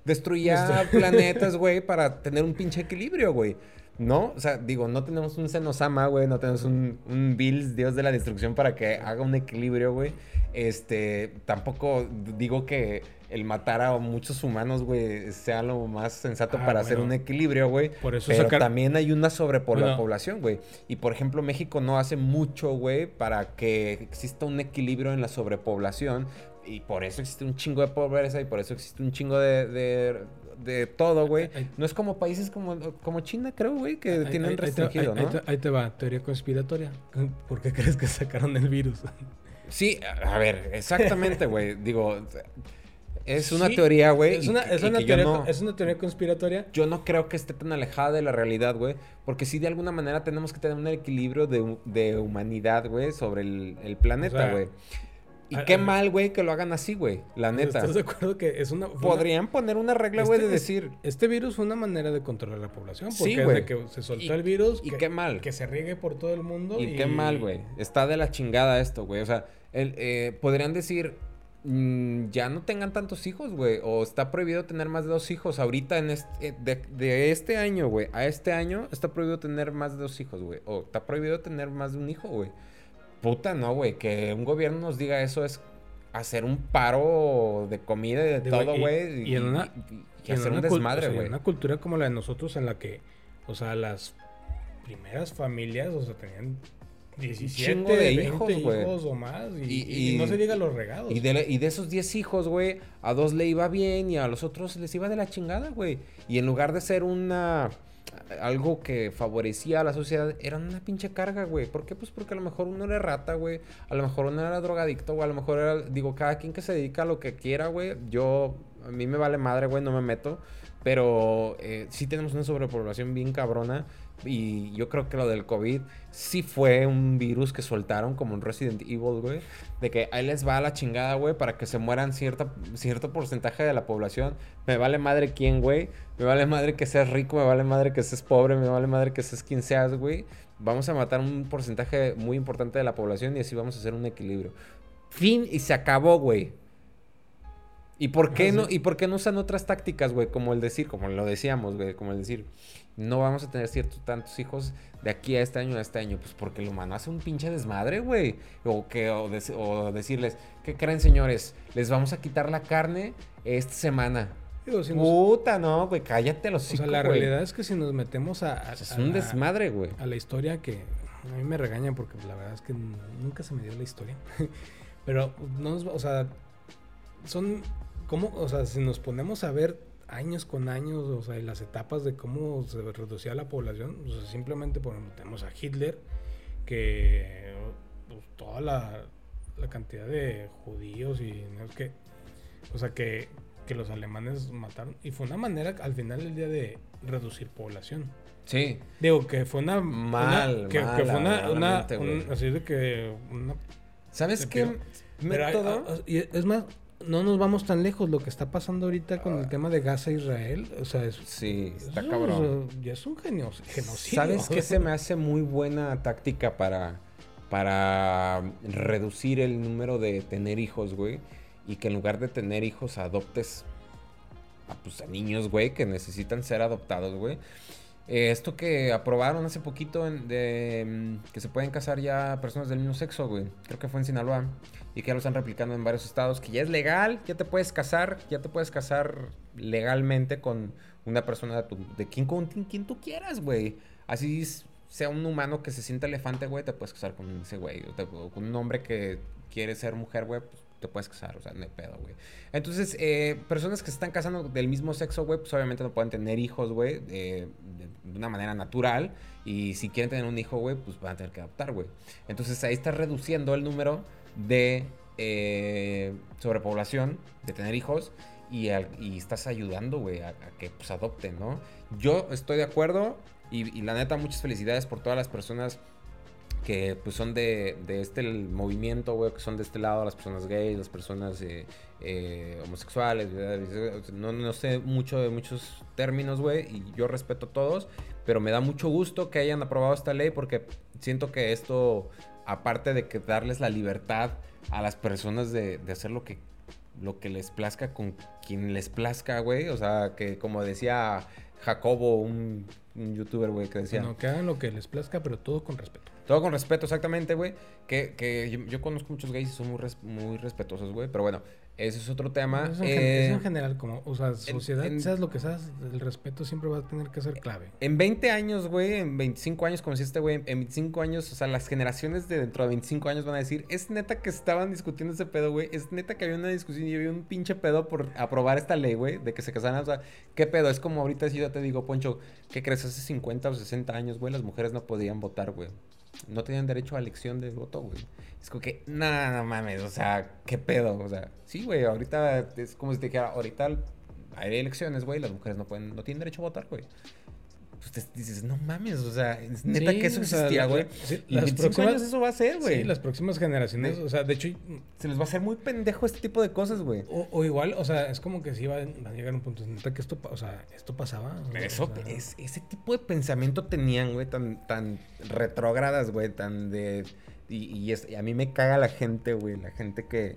Destruía planetas, güey, para tener un pinche equilibrio, güey. ¿No? O sea, digo, no tenemos un Senosama, güey, no tenemos un, un Bills, dios de la destrucción, para que haga un equilibrio, güey. Este, tampoco digo que el matar a muchos humanos, güey, sea lo más sensato ah, para hacer un equilibrio, güey. Por eso Pero también hay una sobrepoblación, güey. Y por ejemplo, México no hace mucho, güey, para que exista un equilibrio en la sobrepoblación. Y por eso existe un chingo de pobreza y por eso existe un chingo de de todo, güey. No es como países como, como China, creo, güey, que tienen restringido, ¿no? Ahí te, va, teoría conspiratoria. *laughs* ¿Por qué crees que sacaron el virus? *laughs* Sí, a ver, exactamente, güey. *laughs* Digo, es una teoría, güey. Es, una, es, una teoría, es una teoría conspiratoria. Yo no creo que esté tan alejada de la realidad, güey. Porque sí, de alguna manera tenemos que tener un equilibrio de, de humanidad, güey, sobre el, el planeta, güey. Y qué mal, güey, que lo hagan así, güey. La neta. ¿Estás de acuerdo que es una. Podrían poner una regla, güey, este de decir. Este virus fue una manera de controlar la población. Porque sí, güey. que se soltó el virus. Y qué mal. Que se riegue por todo el mundo. Y, qué mal, güey. Está de la chingada esto, güey. O sea, el, eh, podrían decir. Mm, ya no tengan tantos hijos, güey. O está prohibido tener más de dos hijos. Ahorita, en este, de, de este año, güey, a este año, está prohibido tener más de dos hijos, güey. O está prohibido tener más de un hijo, güey. Puta, no, güey. Que un gobierno nos diga eso es hacer un paro de comida y de todo, güey. Y, en una, hacer un desmadre, güey. una cultura como la de nosotros en la que, o sea, las primeras familias, o sea, tenían 17 de hijos, hijos o más. Y, no se diga los regados. Y de, y de esos 10 hijos, güey, a dos le iba bien y a los otros les iba de la chingada, güey. Y en lugar de ser una algo que favorecía a la sociedad era una pinche carga, güey. ¿Por qué? Pues porque a lo mejor uno era rata, güey. A lo mejor uno era drogadicto, o a lo mejor era, digo, cada quien que se dedica a lo que quiera, güey. Yo, a mí me vale madre, güey, no me meto. Pero eh, sí tenemos una sobrepoblación bien cabrona. Y yo creo que lo del COVID sí fue un virus que soltaron como un Resident Evil, güey. De que ahí les va a la chingada, güey, para que se mueran cierta, cierto porcentaje de la población. Me vale madre quién, güey. Me vale madre que seas rico, me vale madre que seas pobre, me vale madre que seas quien seas, güey. Vamos a matar un porcentaje muy importante de la población y así vamos a hacer un equilibrio. Fin y se acabó, güey. ¿Y por qué no, y por qué no usan otras tácticas, güey? Como el decir, como lo decíamos, güey, como el decir, no vamos a tener ciertos tantos hijos de aquí a este año a este año. Pues porque el humano hace un pinche desmadre, güey. O que, o, decirles, ¿qué creen, señores? Les vamos a quitar la carne esta semana. Puta, no, güey, cállate los hijos. O sea, la realidad es que si nos metemos a. es un desmadre, güey. A la historia que a mí me regañan porque la verdad es que nunca se me dio la historia. *laughs* Pero no o sea, son ¿Cómo, o sea, si nos ponemos a ver años con años, o sea, las etapas de cómo se reducía la población, o sea, simplemente tenemos a Hitler, que pues, toda la, cantidad de judíos y no que, o sea, que, los alemanes mataron, y fue una manera al final del día de reducir población. Sí. Digo que fue una mal, que, fue una, así de que ¿Sabes qué? Método. es más, no nos vamos tan lejos. Lo que está pasando ahorita con el tema de Gaza Israel, o sea, es, sí, está cabrón. ya es un genio, genocidio. ¿Sabes qué se me *laughs* hace muy buena táctica para, para reducir el número de tener hijos, güey? Y que en lugar de tener hijos adoptes a, pues, a niños, güey, que necesitan ser adoptados, güey. Eh, esto que aprobaron hace poquito de mm, que se pueden casar ya personas del mismo sexo, güey. Creo que fue en Sinaloa. Y que ya lo están replicando en varios estados. Que ya es legal, ya te puedes casar, ya te puedes casar legalmente con una persona de, de quien, con quien tú quieras, güey. Así sea un humano que se sienta elefante, güey, te puedes casar con ese güey. O, con un hombre que quiere ser mujer, güey, pues te puedes casar, o sea, no hay pedo, güey. Entonces, eh, personas que se están casando del mismo sexo, güey, pues obviamente no pueden tener hijos, güey, de, una manera natural. Y si quieren tener un hijo, güey, pues van a tener que adoptar, güey. Entonces ahí está reduciendo el número de eh, sobrepoblación, de tener hijos. Y estás ayudando, güey, a, que pues adopten, ¿no? Yo estoy de acuerdo Y, la neta, muchas felicidades por todas las personas que pues son de, de este movimiento, güey, que son de este lado, las personas gays, las personas eh, eh, homosexuales, no, no, sé mucho de muchos términos, güey, y yo respeto a todos, pero me da mucho gusto que hayan aprobado esta ley porque siento que esto, aparte de que darles la libertad a las personas de, de hacer lo que lo que les plazca con quien les plazca, güey. O sea, que como decía Jacobo, un, youtuber, güey, que decía... No, que hagan lo que les plazca, pero todo con respeto. Todo con respeto, exactamente, güey. Que, que yo, conozco muchos gays y son muy, muy respetuosos, güey. Pero bueno, ese es otro tema. Eso en, eh, general, como, o sea, sociedad, sabes lo que sabes, el respeto siempre va a tener que ser clave. En 20 años, güey, en 25 años, como este güey, en 25 años, o sea, las generaciones de dentro de 25 años van a decir, es neta que estaban discutiendo ese pedo, güey, es neta que había una discusión y había un pinche pedo por aprobar esta ley, güey, de que se casaran, o sea, ¿qué pedo? Es como ahorita si yo te digo, Poncho, ¿qué crees? Hace 50 o 60 años, güey, las mujeres no podían votar, güey no tenían derecho a elección de voto, güey. Es como que, nada, no mames, o sea, ¿qué pedo? O sea, sí, güey, ahorita es como si te dijera, ahorita hay elecciones, güey, las mujeres no pueden, no tienen derecho a votar, güey pues dices, no mames, o sea, neta que eso existía, güey. las próximas años eso va a ser, güey. Sí, las próximas generaciones, o sea, de hecho... Se les va a hacer muy pendejo este tipo de cosas, güey. O, igual, o sea, es como que sí va, a llegar un punto, neta que esto, o sea, esto pasaba. Eso, es, ese tipo de pensamiento tenían, güey, tan, tan retrógradas, güey, tan de... Y, es, a mí me caga la gente, güey, la gente que,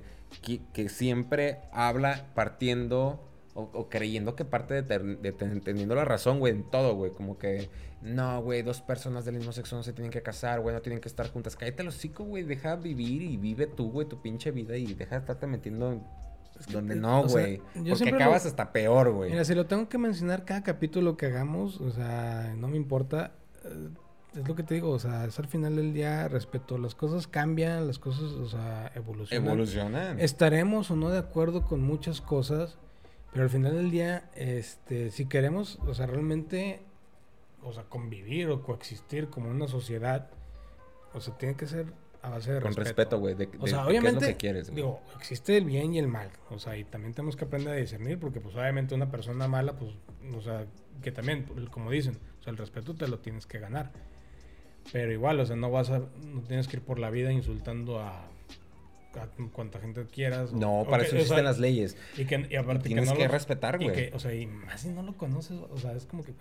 que siempre habla partiendo o, creyendo que parte de, teniendo la razón, güey, en todo, güey. Como que, no, güey, dos personas del mismo sexo no se tienen que casar, güey, no tienen que estar juntas. Cállate los hocico, güey, deja vivir y vive tú, güey, tu pinche vida y deja de estarte metiendo donde no, güey. Porque acabas hasta peor, güey. Mira, si lo tengo que mencionar cada capítulo que hagamos, o sea, no me importa. Eh, es lo que te digo, o sea, es al final del día respeto. Las cosas cambian, las cosas, o sea, evolucionan. Evolucionan. Estaremos o no de acuerdo con muchas cosas pero al final del día, este, si queremos, o sea, realmente, o sea, convivir o coexistir como una sociedad, o sea, tiene que ser a base de Con respeto, güey. O sea, obviamente, digo, existe el bien y el mal. O sea, y también tenemos que aprender a discernir, porque pues obviamente una persona mala, pues, o sea, que también, como dicen, o sea, el respeto te lo tienes que ganar. Pero igual, o sea, no vas a, no tienes que ir por la vida insultando a a cuanta gente quieras. No, para eso existen las leyes. Y, que, y aparte tienes que, no que respetar, güey. O sea, y más si no lo conoces, o sea, es como que,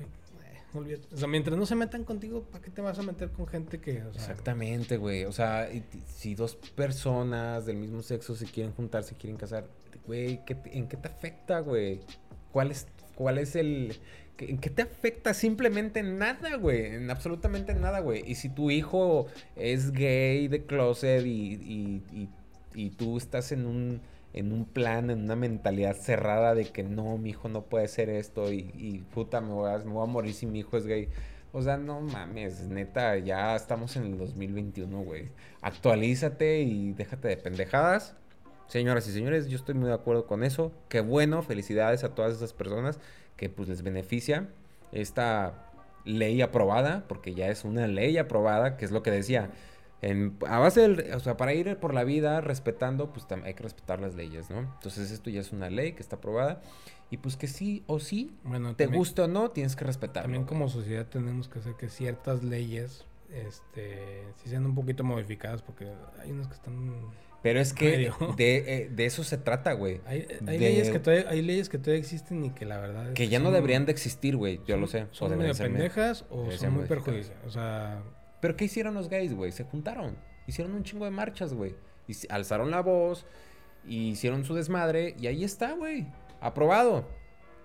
güey, eh, O sea, mientras no se metan contigo, ¿para qué te vas a meter con gente que... Exactamente, güey. O sea, si dos personas del mismo sexo se quieren juntar, se quieren casar, güey, ¿en qué te afecta, güey? ¿Cuál es, cuál es el... ¿En qué te afecta? Simplemente nada, güey. En absolutamente nada, güey. Y si tu hijo es gay de closet y, y y tú estás en un, en un plan, en una mentalidad cerrada de que no, mi hijo no puede ser esto y, y puta, me voy, a, me voy a morir si mi hijo es gay. O sea, no mames, neta, ya estamos en el 2021, güey. Actualízate y déjate de pendejadas. Señoras y señores, yo estoy muy de acuerdo con eso. Qué bueno, felicidades a todas esas personas que pues les beneficia esta ley aprobada, porque ya es una ley aprobada, que es lo que decía a base del, o sea, para ir por la vida respetando, pues hay que respetar las leyes, ¿no? Entonces esto ya es una ley que está aprobada y pues que sí o sí, bueno, te guste o no, tienes que respetar. También como sociedad tenemos que hacer que ciertas leyes, este, si sean un poquito modificadas, porque hay unas que están... Pero es que de, eh, de, eso se trata, güey. Hay, leyes que todavía, hay leyes que todavía existen y que la verdad... que ya no deberían de existir, güey, yo lo sé. Son medio pendejas o son muy perjudiciales. O sea, pero ¿qué hicieron los gays, güey? Se juntaron. Hicieron un chingo de marchas, güey. Y alzaron la voz. Y hicieron su desmadre. Y ahí está, güey. Aprobado.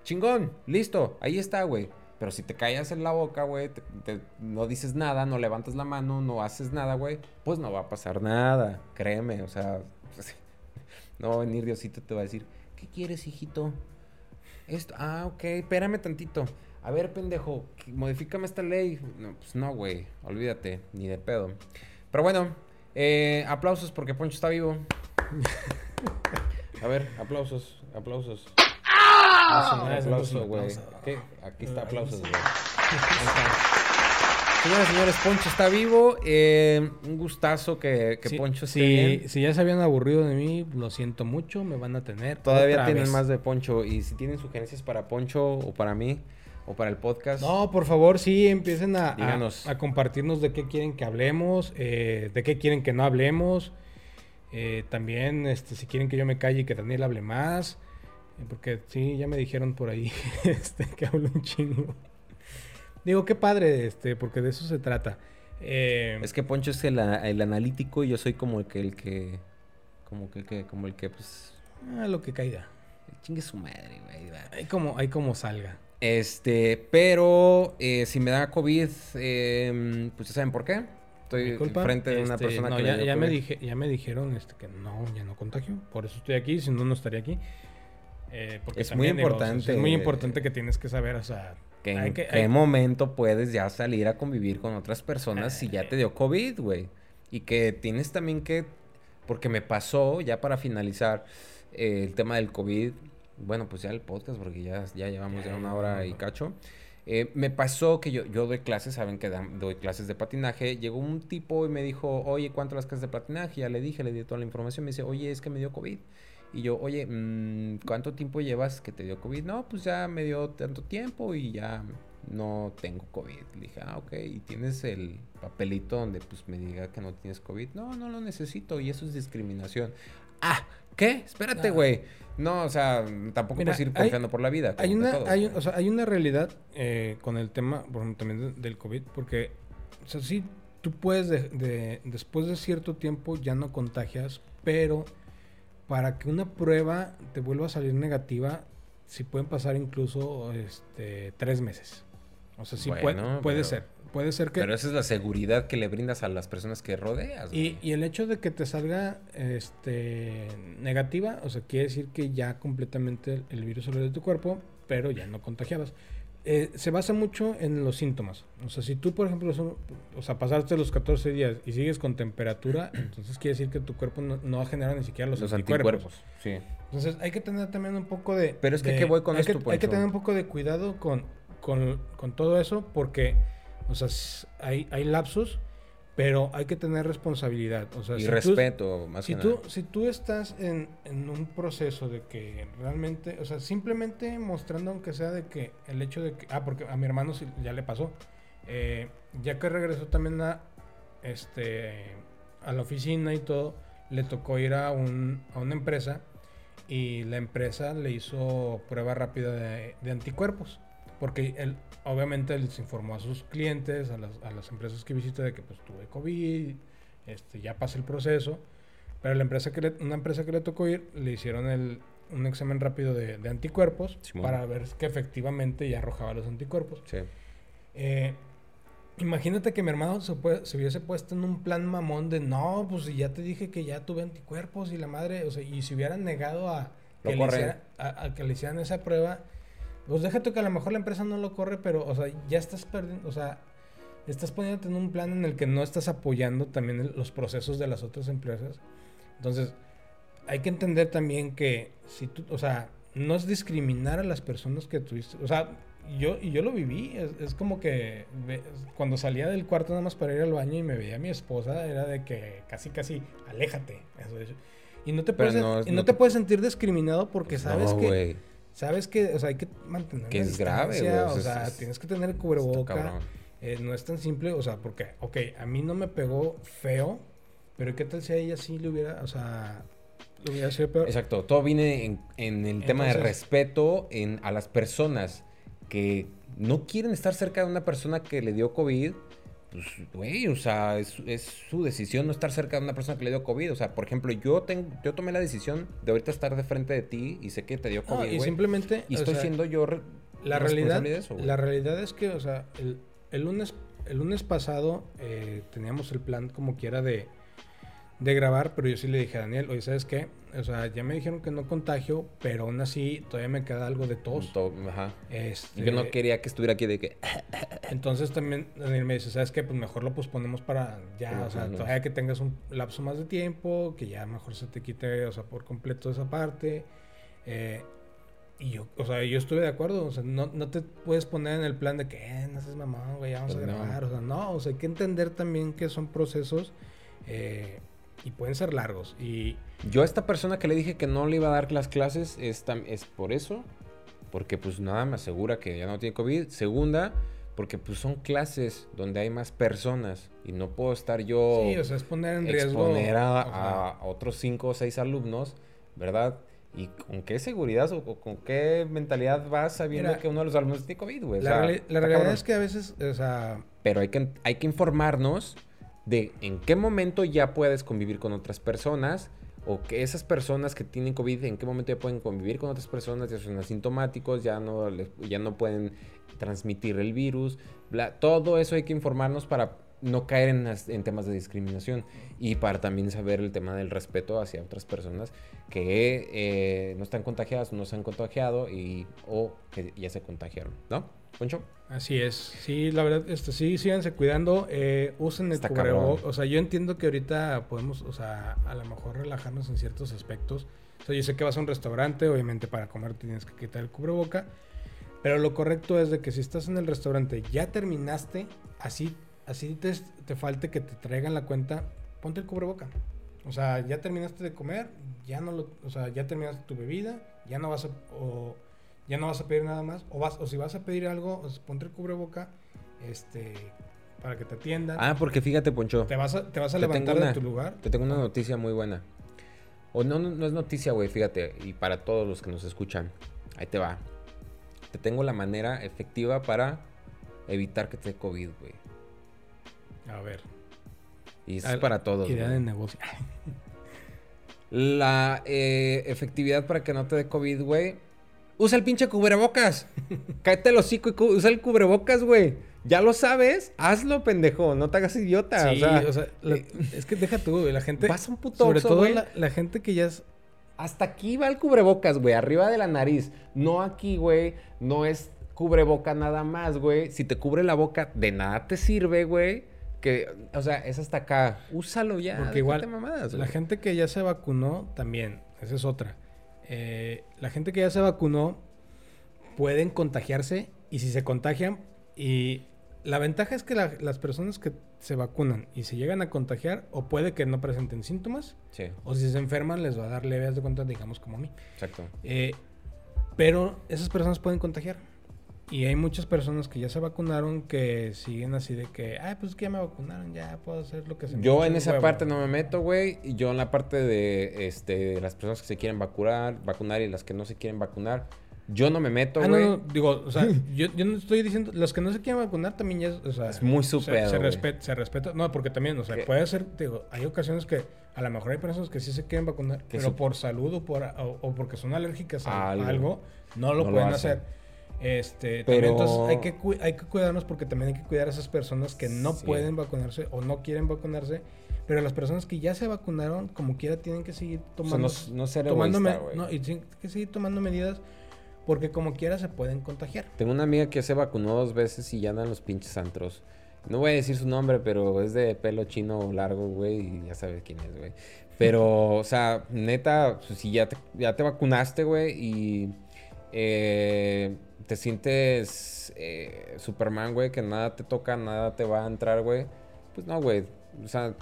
Chingón. Listo. Ahí está, güey. Pero si te callas en la boca, güey, no dices nada, no levantas la mano, no haces nada, güey, pues no va a pasar nada. Créeme, o sea, *laughs* no va a venir Diosito te va a decir, ¿qué quieres, hijito? Esto, ah, ok, espérame tantito. A ver, pendejo, modifícame esta ley. No, pues no, güey. Olvídate, ni de pedo. Pero bueno, eh, aplausos porque Poncho está vivo. A ver, aplausos, aplausos. ¡Ah! aplauso, güey. Aquí está, aplausos, güey. Señoras y señores, Poncho está vivo. Eh, un gustazo que, Poncho esté bien. Si ya se habían aburrido de mí, lo siento mucho, me van a tener. Todavía tienen más de Poncho. Y si tienen sugerencias para Poncho o para mí, o para el podcast. No, por favor, sí, empiecen a, a, compartirnos de qué quieren que hablemos, eh, de qué quieren que no hablemos. Eh, también, este, si quieren que yo me calle y que Daniel hable más. Eh, porque sí, ya me dijeron por ahí *laughs* este, que hablo un chingo. Digo, qué padre, este, porque de eso se trata. es que Poncho es el, analítico y yo soy como el que, el que, como que, como el que, pues... Ah, lo que caiga. Chingue su madre, güey. Ahí como, ahí como salga. Este, pero eh, si me da COVID, eh, pues ya saben por qué. Estoy frente de una este, persona que ya, ya me dije, ya me dijeron este, que no, ya no contagio. Por eso estoy aquí, si no, no estaría aquí. Eh, porque es muy importante. es muy importante que tienes que saber, o sea... Que en qué momento puedes ya salir a convivir con otras personas si ya te dio COVID, güey. Y que tienes también que... Porque me pasó, ya para finalizar, eh, el tema del COVID bueno, pues ya el podcast, porque ya, ya llevamos ya una hora y cacho. Eh, me pasó que yo, yo doy clases, saben que doy clases de patinaje. Llegó un tipo y me dijo, oye, ¿cuánto las clases de patinaje? Ya le dije, le di toda la información. Me dice, oye, es que me dio COVID. Y yo, oye, mm, ¿cuánto tiempo llevas que te dio COVID? No, pues ya me dio tanto tiempo y ya no tengo COVID. Le dije, ah, ok, ¿y tienes el papelito donde pues me diga que no tienes COVID? No, no lo necesito y eso es discriminación. Ah, ¿qué? Espérate, güey. No, o sea, tampoco puedes ir confiando por la vida. Hay una, hay, o sea, hay una realidad eh, con el tema, por ejemplo, también del COVID, porque, o sea, sí, tú puedes, de, después de cierto tiempo ya no contagias, pero para que una prueba te vuelva a salir negativa, sí pueden pasar incluso este, tres meses. O sea, sí puede, puede ser. Puede ser que... Pero esa es la seguridad que le brindas a las personas que rodeas. Y, y, el hecho de que te salga este, negativa, o sea, quiere decir que ya completamente el virus salió de tu cuerpo, pero ya no contagiabas. Eh, se basa mucho en los síntomas. O sea, si tú, por ejemplo, o sea, pasaste los 14 días y sigues con temperatura, *clears throat* entonces quiere decir que tu cuerpo no, no ha generado ni siquiera los, anticuerpos. Sí. Entonces hay que tener también un poco de... Pero es que, ¿qué voy con hay esto, que, Hay que tener un poco de cuidado con, con, con todo eso porque o sea, hay, hay lapsos, pero hay que tener responsabilidad. O sea, y respeto, más si tú, Si tú estás en, un proceso de que realmente, o sea, simplemente mostrando aunque sea de que el hecho de que, ah, porque a mi hermano ya le pasó, eh, ya que regresó también a, este, a la oficina y todo, le tocó ir a, un, a una empresa y la empresa le hizo prueba rápida de, de anticuerpos. Porque él, obviamente, les informó a sus clientes, a las, a las empresas que visita de que pues tuve COVID, este, ya pasé el proceso. Pero la empresa que una empresa que le tocó ir, le hicieron el, un examen rápido de, de anticuerpos para ver que efectivamente ya arrojaba los anticuerpos. Sí. Eh, imagínate que mi hermano se, se, hubiese puesto en un plan mamón de no, pues ya te dije que ya tuve anticuerpos y la madre, o sea, y si hubieran negado a, que, le, a que le hicieran esa prueba, pues déjate que a lo mejor la empresa no lo corre, pero, o sea, ya estás perdiendo, o sea, estás poniéndote en un plan en el que no estás apoyando también los procesos de las otras empresas. Entonces, hay que entender también que si tú, o sea, no es discriminar a las personas que tuviste, o sea, yo, y yo lo viví, es, como que cuando salía del cuarto nada más para ir al baño y me veía a mi esposa, era de que casi, casi, aléjate. y no te, puedes, y no, te, puedes sentir discriminado porque sabes que sabes que, o sea, hay que mantener. Que es grave, güey. O sea, tienes que tener cubreboca. Eh, no es tan simple, o sea, porque, ok, a mí no me pegó feo, pero ¿qué tal si a ella sí le hubiera, o sea, le hubiera sido peor? Exacto, todo viene en, el tema de respeto en, a las personas que no quieren estar cerca de una persona que le dio COVID pues, güey, o sea, es, su decisión no estar cerca de una persona que le dio COVID. O sea, por ejemplo, yo, tengo, yo tomé la decisión de ahorita estar de frente de ti y sé que te dio COVID. y simplemente. Y estoy siendo yo. La realidad, la realidad es que, o sea, el, lunes, el lunes pasado eh, teníamos el plan como quiera de de grabar, pero yo sí le dije a Daniel, oye, ¿sabes qué? O sea, ya me dijeron que no contagio, pero aún así todavía me queda algo de tos. Ajá. Este, yo no quería que estuviera aquí de que... *laughs* Entonces también Daniel me dice, ¿sabes qué? Pues mejor lo posponemos para ya, o sea, todavía que tengas un lapso más de tiempo, que ya mejor se te quite, o sea, por completo esa parte. Eh, y yo, o sea, yo estuve de acuerdo, o sea, no, no te puedes poner en el plan de que, eh, no seas mamá, güey, vamos a pues grabar, o sea, no, o sea, hay que entender también que son procesos... Eh, y pueden ser largos. Y yo a esta persona que le dije que no le iba a dar las clases es, es por eso, porque pues nada me asegura que ya no tiene COVID. Segunda, porque pues son clases donde hay más personas y no puedo estar yo sí, o sea, es poner en riesgo exponer a, otros cinco o seis alumnos, ¿verdad? ¿Y con qué seguridad o, con qué mentalidad vas sabiendo que uno de los alumnos tiene COVID, güey? La, realidad es que a veces, o sea... Pero hay que, hay que informarnos de en qué momento ya puedes convivir con otras personas o que esas personas que tienen COVID, en qué momento ya pueden convivir con otras personas, ya son asintomáticos, ya no, ya no pueden transmitir el virus, todo eso hay que informarnos para no caer en, temas de discriminación y para también saber el tema del respeto hacia otras personas que eh, no están contagiadas, no se han contagiado y, o que ya se contagiaron, ¿no? Poncho. Así es, sí, la verdad, este, sí, síganse cuidando, eh, usen el cubrebocas, o sea, yo entiendo que ahorita podemos, o sea, a lo mejor relajarnos en ciertos aspectos, o sea, yo sé que vas a un restaurante, obviamente para comer tienes que quitar el cubreboca, pero lo correcto es de que si estás en el restaurante, ya terminaste, así, así te, te falte que te traigan la cuenta, ponte el cubreboca. O sea, ya terminaste de comer, ya no lo, o sea, ya terminaste tu bebida, ya no vas a, o, ya no vas a pedir nada más, o vas, o si vas a pedir algo, ponte el cubreboca, este, para que te atiendan. Ah, porque fíjate, Poncho. Te vas a, te vas a levantar de tu lugar. Te tengo una noticia muy buena. O no, no, no es noticia, güey, fíjate, y para todos los que nos escuchan, ahí te va tengo la manera efectiva para evitar que te dé COVID, güey. A ver. Y es para todos. Idea de negocio. *laughs* La eh, efectividad para que no te dé COVID, güey. Usa el pinche cubrebocas. *laughs* Cáete el hocico y usa el cubrebocas, güey. Ya lo sabes, hazlo, pendejo. No te hagas idiota. Sí, o sea, eh, es que deja tú, güey. La gente. Pasa un puto Sobre todo la, la, gente que ya es hasta aquí va el cubrebocas, güey, arriba de la nariz. No aquí, güey. No es cubreboca nada más, güey. Si te cubre la boca, de nada te sirve, güey. Que, o sea, es hasta acá. Úsalo ya. Porque igual, la gente que ya se vacunó, también. Esa es otra. Eh, la gente que ya se vacunó pueden contagiarse y si se contagian y la ventaja es que las personas que se vacunan y se llegan a contagiar, o puede que no presenten síntomas, o si se enferman, les va a dar leves de cuenta, digamos, como a mí. Exacto. Eh, pero esas personas pueden contagiar. Y hay muchas personas que ya se vacunaron que siguen así de que, ay, pues es que ya me vacunaron, ya puedo hacer lo que se me Yo en esa parte no me meto, güey. Y yo en la parte de este, las personas que se quieren vacunar, vacunar y las que no se quieren vacunar yo no me meto, ah, güey. no, digo, o sea, *laughs* yo, yo, no estoy diciendo, los que no se quieren vacunar también ya, o sea, es muy súper. Se, respeta, se respeta, no, porque también, o sea, puede ser, digo, hay ocasiones que a lo mejor hay personas que sí se quieren vacunar, pero por salud o, por, o, porque son alérgicas a, algo, no lo pueden hacer. Este, pero... entonces hay que, hay que cuidarnos porque también hay que cuidar a esas personas que no pueden vacunarse o no quieren vacunarse. Pero las personas que ya se vacunaron, como quiera, tienen que seguir tomando, no, ser tomando no, y tienen que seguir tomando medidas porque como quiera se pueden contagiar. Tengo una amiga que se vacunó dos veces y ya andan los pinches antros. No voy a decir su nombre, pero es de pelo chino largo, güey, y ya sabes quién es, güey. Pero, o sea, neta, pues, si ya te, ya te vacunaste, güey, y eh, te sientes eh, Superman, güey, que nada te toca, nada te va a entrar, güey, pues no, güey. O sea,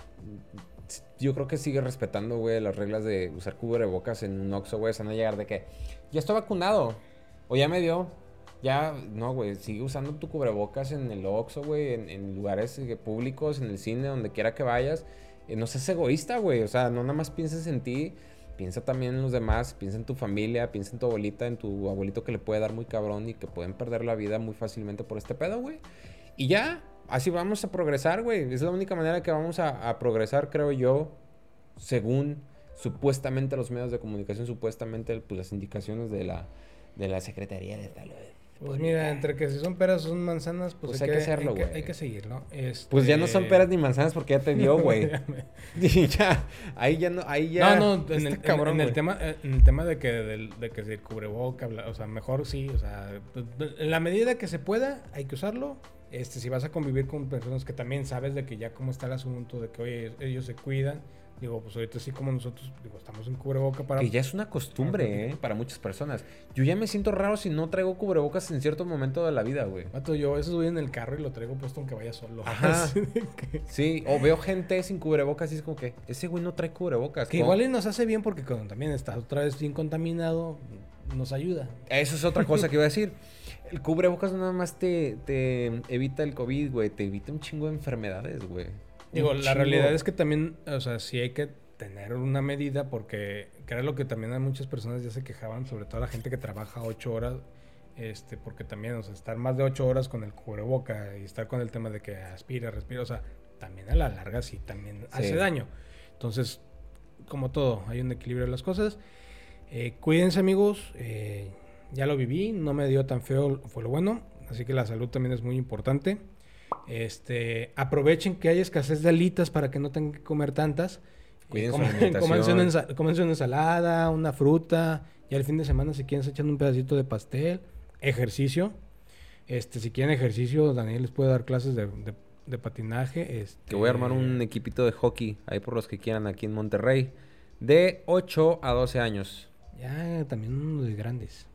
yo creo que sigue respetando, güey, las reglas de usar cubrebocas en un Oxxo, güey. O sea, no llegar de que ya estoy vacunado. O ya me dio. Ya, no, güey, sigue usando tu cubrebocas en el Oxxo, güey, en, lugares eh, públicos, en el cine, donde quiera que vayas. Eh, no seas egoísta, güey. O sea, no nada más pienses en ti. Piensa también en los demás, piensa en tu familia, piensa en tu abuelita, en tu abuelito que le puede dar muy cabrón y que pueden perder la vida muy fácilmente por este pedo, güey. Y ya, así vamos a progresar, güey. Es la única manera que vamos a, progresar, creo yo, según supuestamente los medios de comunicación, supuestamente pues, las indicaciones de la, de la Secretaría de Salud. Pues mira, entre que si son peras o son manzanas, pues, pues hay, que, hacerlo, güey. Hay, que seguirlo. Este... Pues ya no son peras ni manzanas porque ya te dio, *laughs* güey. *laughs* y ya, ahí ya no, ahí ya. No, no, en, el, cabrón, en, el tema, en el tema de que, de, de que se cubreboca, o sea, mejor sí, o sea, en la medida que se pueda, hay que usarlo. Este, si vas a convivir con personas que también sabes de que ya cómo está el asunto, de que oye, ellos se cuidan, Digo, pues ahorita sí como nosotros, digo, estamos en cubreboca para... Que ya es una costumbre, ¿eh? Para muchas personas. Yo ya me siento raro si no traigo cubrebocas en cierto momento de la vida, güey. Mato, yo a veces voy en el carro y lo traigo puesto aunque vaya solo. *laughs* Ajá. sí, o veo gente sin cubrebocas y es como que ese güey no trae cubrebocas. Que igual y nos hace bien porque cuando también está otra vez bien contaminado, nos ayuda. Eso es otra cosa *laughs* que iba a decir. El cubrebocas nada más te, te evita el COVID, güey. Te evita un chingo de enfermedades, güey. Digo, la realidad es que también, o sea, sí hay que tener una medida porque, que era lo que también hay muchas personas ya se quejaban, sobre todo la gente que trabaja ocho horas, este, porque también, o sea, estar más de ocho horas con el cubreboca y estar con el tema de que aspira, respira, o sea, también a la larga sí también hace daño. Entonces, como todo, hay un equilibrio de las cosas. Eh, cuídense amigos, eh, ya lo viví, no me dio tan feo, fue lo bueno, así que la salud también es muy importante. Este, aprovechen que hay escasez de alitas para que no tengan que comer tantas. Cuídense *laughs* una, una ensalada, una fruta. Ya el fin de semana, si quieren, se echan un pedacito de pastel. Ejercicio. Este, si quieren ejercicio, Daniel les puede dar clases de, de, patinaje. Este... Que voy a armar un equipito de hockey ahí por los que quieran aquí en Monterrey. De 8 a 12 años. Ya, también uno de grandes.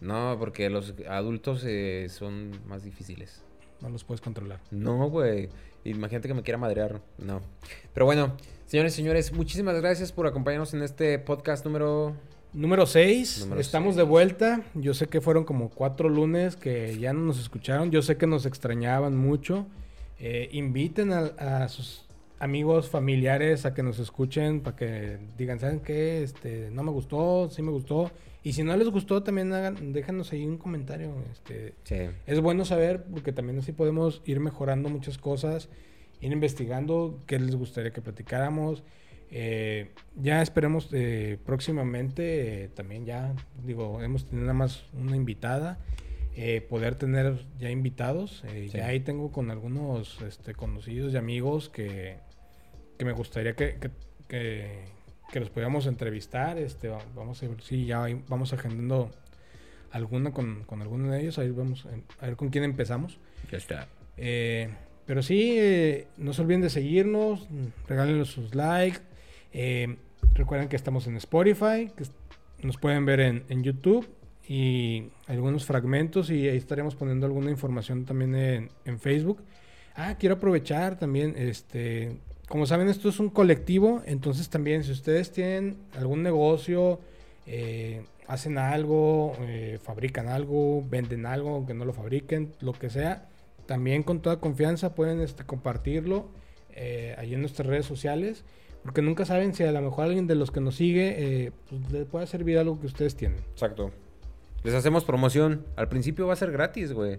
No, porque los adultos eh, son más difíciles. No los puedes controlar. No, güey. Imagínate que me quiera madrear. No. Pero bueno, señores y señores, muchísimas gracias por acompañarnos en este podcast número... Número 6. Estamos de vuelta. Yo sé que fueron como cuatro lunes que ya no nos escucharon. Yo sé que nos extrañaban mucho. Eh, inviten a, sus amigos, familiares a que nos escuchen para que digan, ¿saben qué? Este, no me gustó, sí me gustó. Y si no les gustó, también hagan, déjanos ahí un comentario. Este, Es bueno saber porque también así podemos ir mejorando muchas cosas, ir investigando qué les gustaría que platicáramos. Eh, ya esperemos eh, próximamente, eh, también ya, digo, hemos tenido nada más una invitada, poder tener ya invitados. Ya ahí tengo con algunos este, conocidos y amigos que, que me gustaría que, que que los podamos entrevistar. Este, vamos a ver si ya vamos agendando alguna con, con alguno de ellos. Ahí vamos a ver con quién empezamos. Ya está. Eh, pero sí, eh, no se olviden de seguirnos, regálenos sus likes. Eh, recuerden que estamos en Spotify, que nos pueden ver en, en, YouTube y algunos fragmentos y ahí estaremos poniendo alguna información también en, en Facebook. Ah, quiero aprovechar también, este, como saben, esto es un colectivo, entonces también si ustedes tienen algún negocio, eh, hacen algo, eh, fabrican algo, venden algo, aunque no lo fabriquen, lo que sea, también con toda confianza pueden este, compartirlo eh, ahí en nuestras redes sociales, porque nunca saben si a lo mejor alguien de los que nos sigue pues, le puede servir algo que ustedes tienen. Exacto. Les hacemos promoción. Al principio va a ser gratis, güey.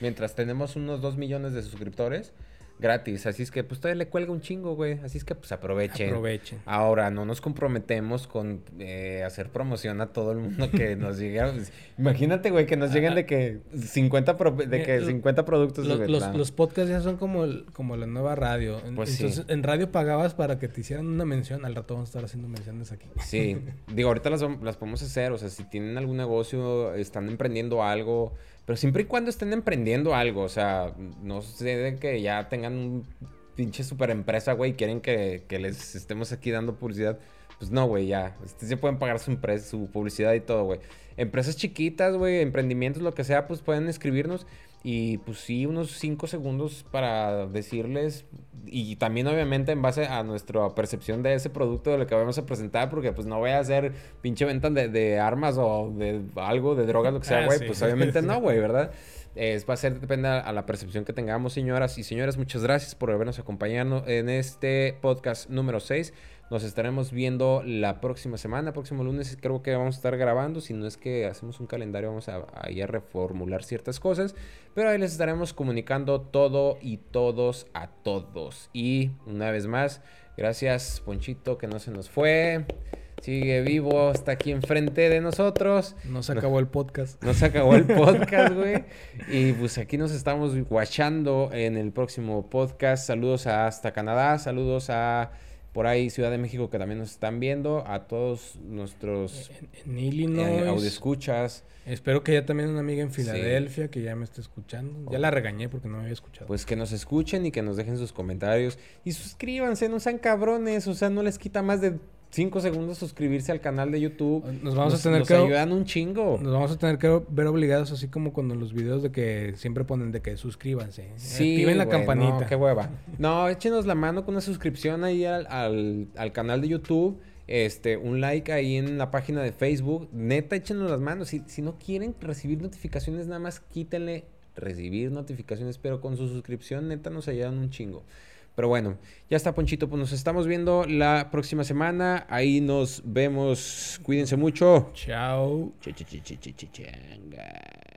Mientras tenemos unos 2 millones de suscriptores gratis. Así es que pues todavía le cuelga un chingo, güey. Así es que pues aprovechen. Aprovechen. Ahora, no nos comprometemos con eh, hacer promoción a todo el mundo que *laughs* nos llegue. Pues, imagínate, güey, que nos lleguen de que 50, de que 50 productos. Los, los, podcasts ya son como, como la nueva radio. Pues Entonces, en radio pagabas para que te hicieran una mención. Al rato vamos a estar haciendo menciones aquí. Sí. *laughs* Digo, ahorita las, las podemos hacer. O sea, si tienen algún negocio, están emprendiendo algo pero siempre y cuando estén emprendiendo algo, o sea, no sé de que ya tengan un pinche super empresa, güey, y quieren que, les estemos aquí dando publicidad. Pues no, güey, ya. Ustedes ya pueden pagar su, su publicidad y todo, güey. Empresas chiquitas, güey, emprendimientos, lo que sea, pues pueden escribirnos. Y pues sí, unos 5 segundos para decirles, y también obviamente en base a nuestra percepción de ese producto de lo que vamos a presentar, porque pues no voy a hacer pinche venta de, armas o de algo, de drogas, lo que sea, ah, güey, pues obviamente no, güey, *laughs* ¿verdad? Es, va a ser, depende a, la percepción que tengamos, señoras y señores. Muchas gracias por habernos acompañado en este podcast número 6. Nos estaremos viendo la próxima semana, próximo lunes creo que vamos a estar grabando, si no es que hacemos un calendario vamos a, ir a reformular ciertas cosas, pero ahí les estaremos comunicando todo y todos a todos. Y una vez más, gracias Ponchito que no se nos fue. Sigue vivo, está aquí enfrente de nosotros. No se acabó el podcast. No se acabó el *laughs* podcast, güey. y pues aquí nos estamos guachando en el próximo podcast. Saludos hasta Canadá, saludos a por ahí Ciudad de México que también nos están viendo, a todos nuestros en, Illinois, eh, escuchas. Espero que haya también una amiga en Filadelfia que ya me esté escuchando. Ya la regañé porque no me había escuchado. Pues que nos escuchen y que nos dejen sus comentarios y suscríbanse, no sean cabrones, o sea, no les quita más de 5 segundos suscribirse al canal de YouTube. Nos vamos a tener nos que. ayudan un chingo. Nos vamos a tener que ver obligados, así como cuando los videos de que siempre ponen de que suscríbanse. Sí. Activen la campanita. No, qué hueva. No, échenos la mano con una suscripción ahí al, al, al canal de YouTube. Este, un like ahí en la página de Facebook. Neta, échenos las manos. Si, si no quieren recibir notificaciones, nada más quítenle recibir notificaciones, pero con su suscripción, neta, nos ayudan un chingo. Pero bueno, ya está Ponchito, pues nos estamos viendo la próxima semana. Ahí nos vemos. Cuídense mucho. Chao. Ch -ch -ch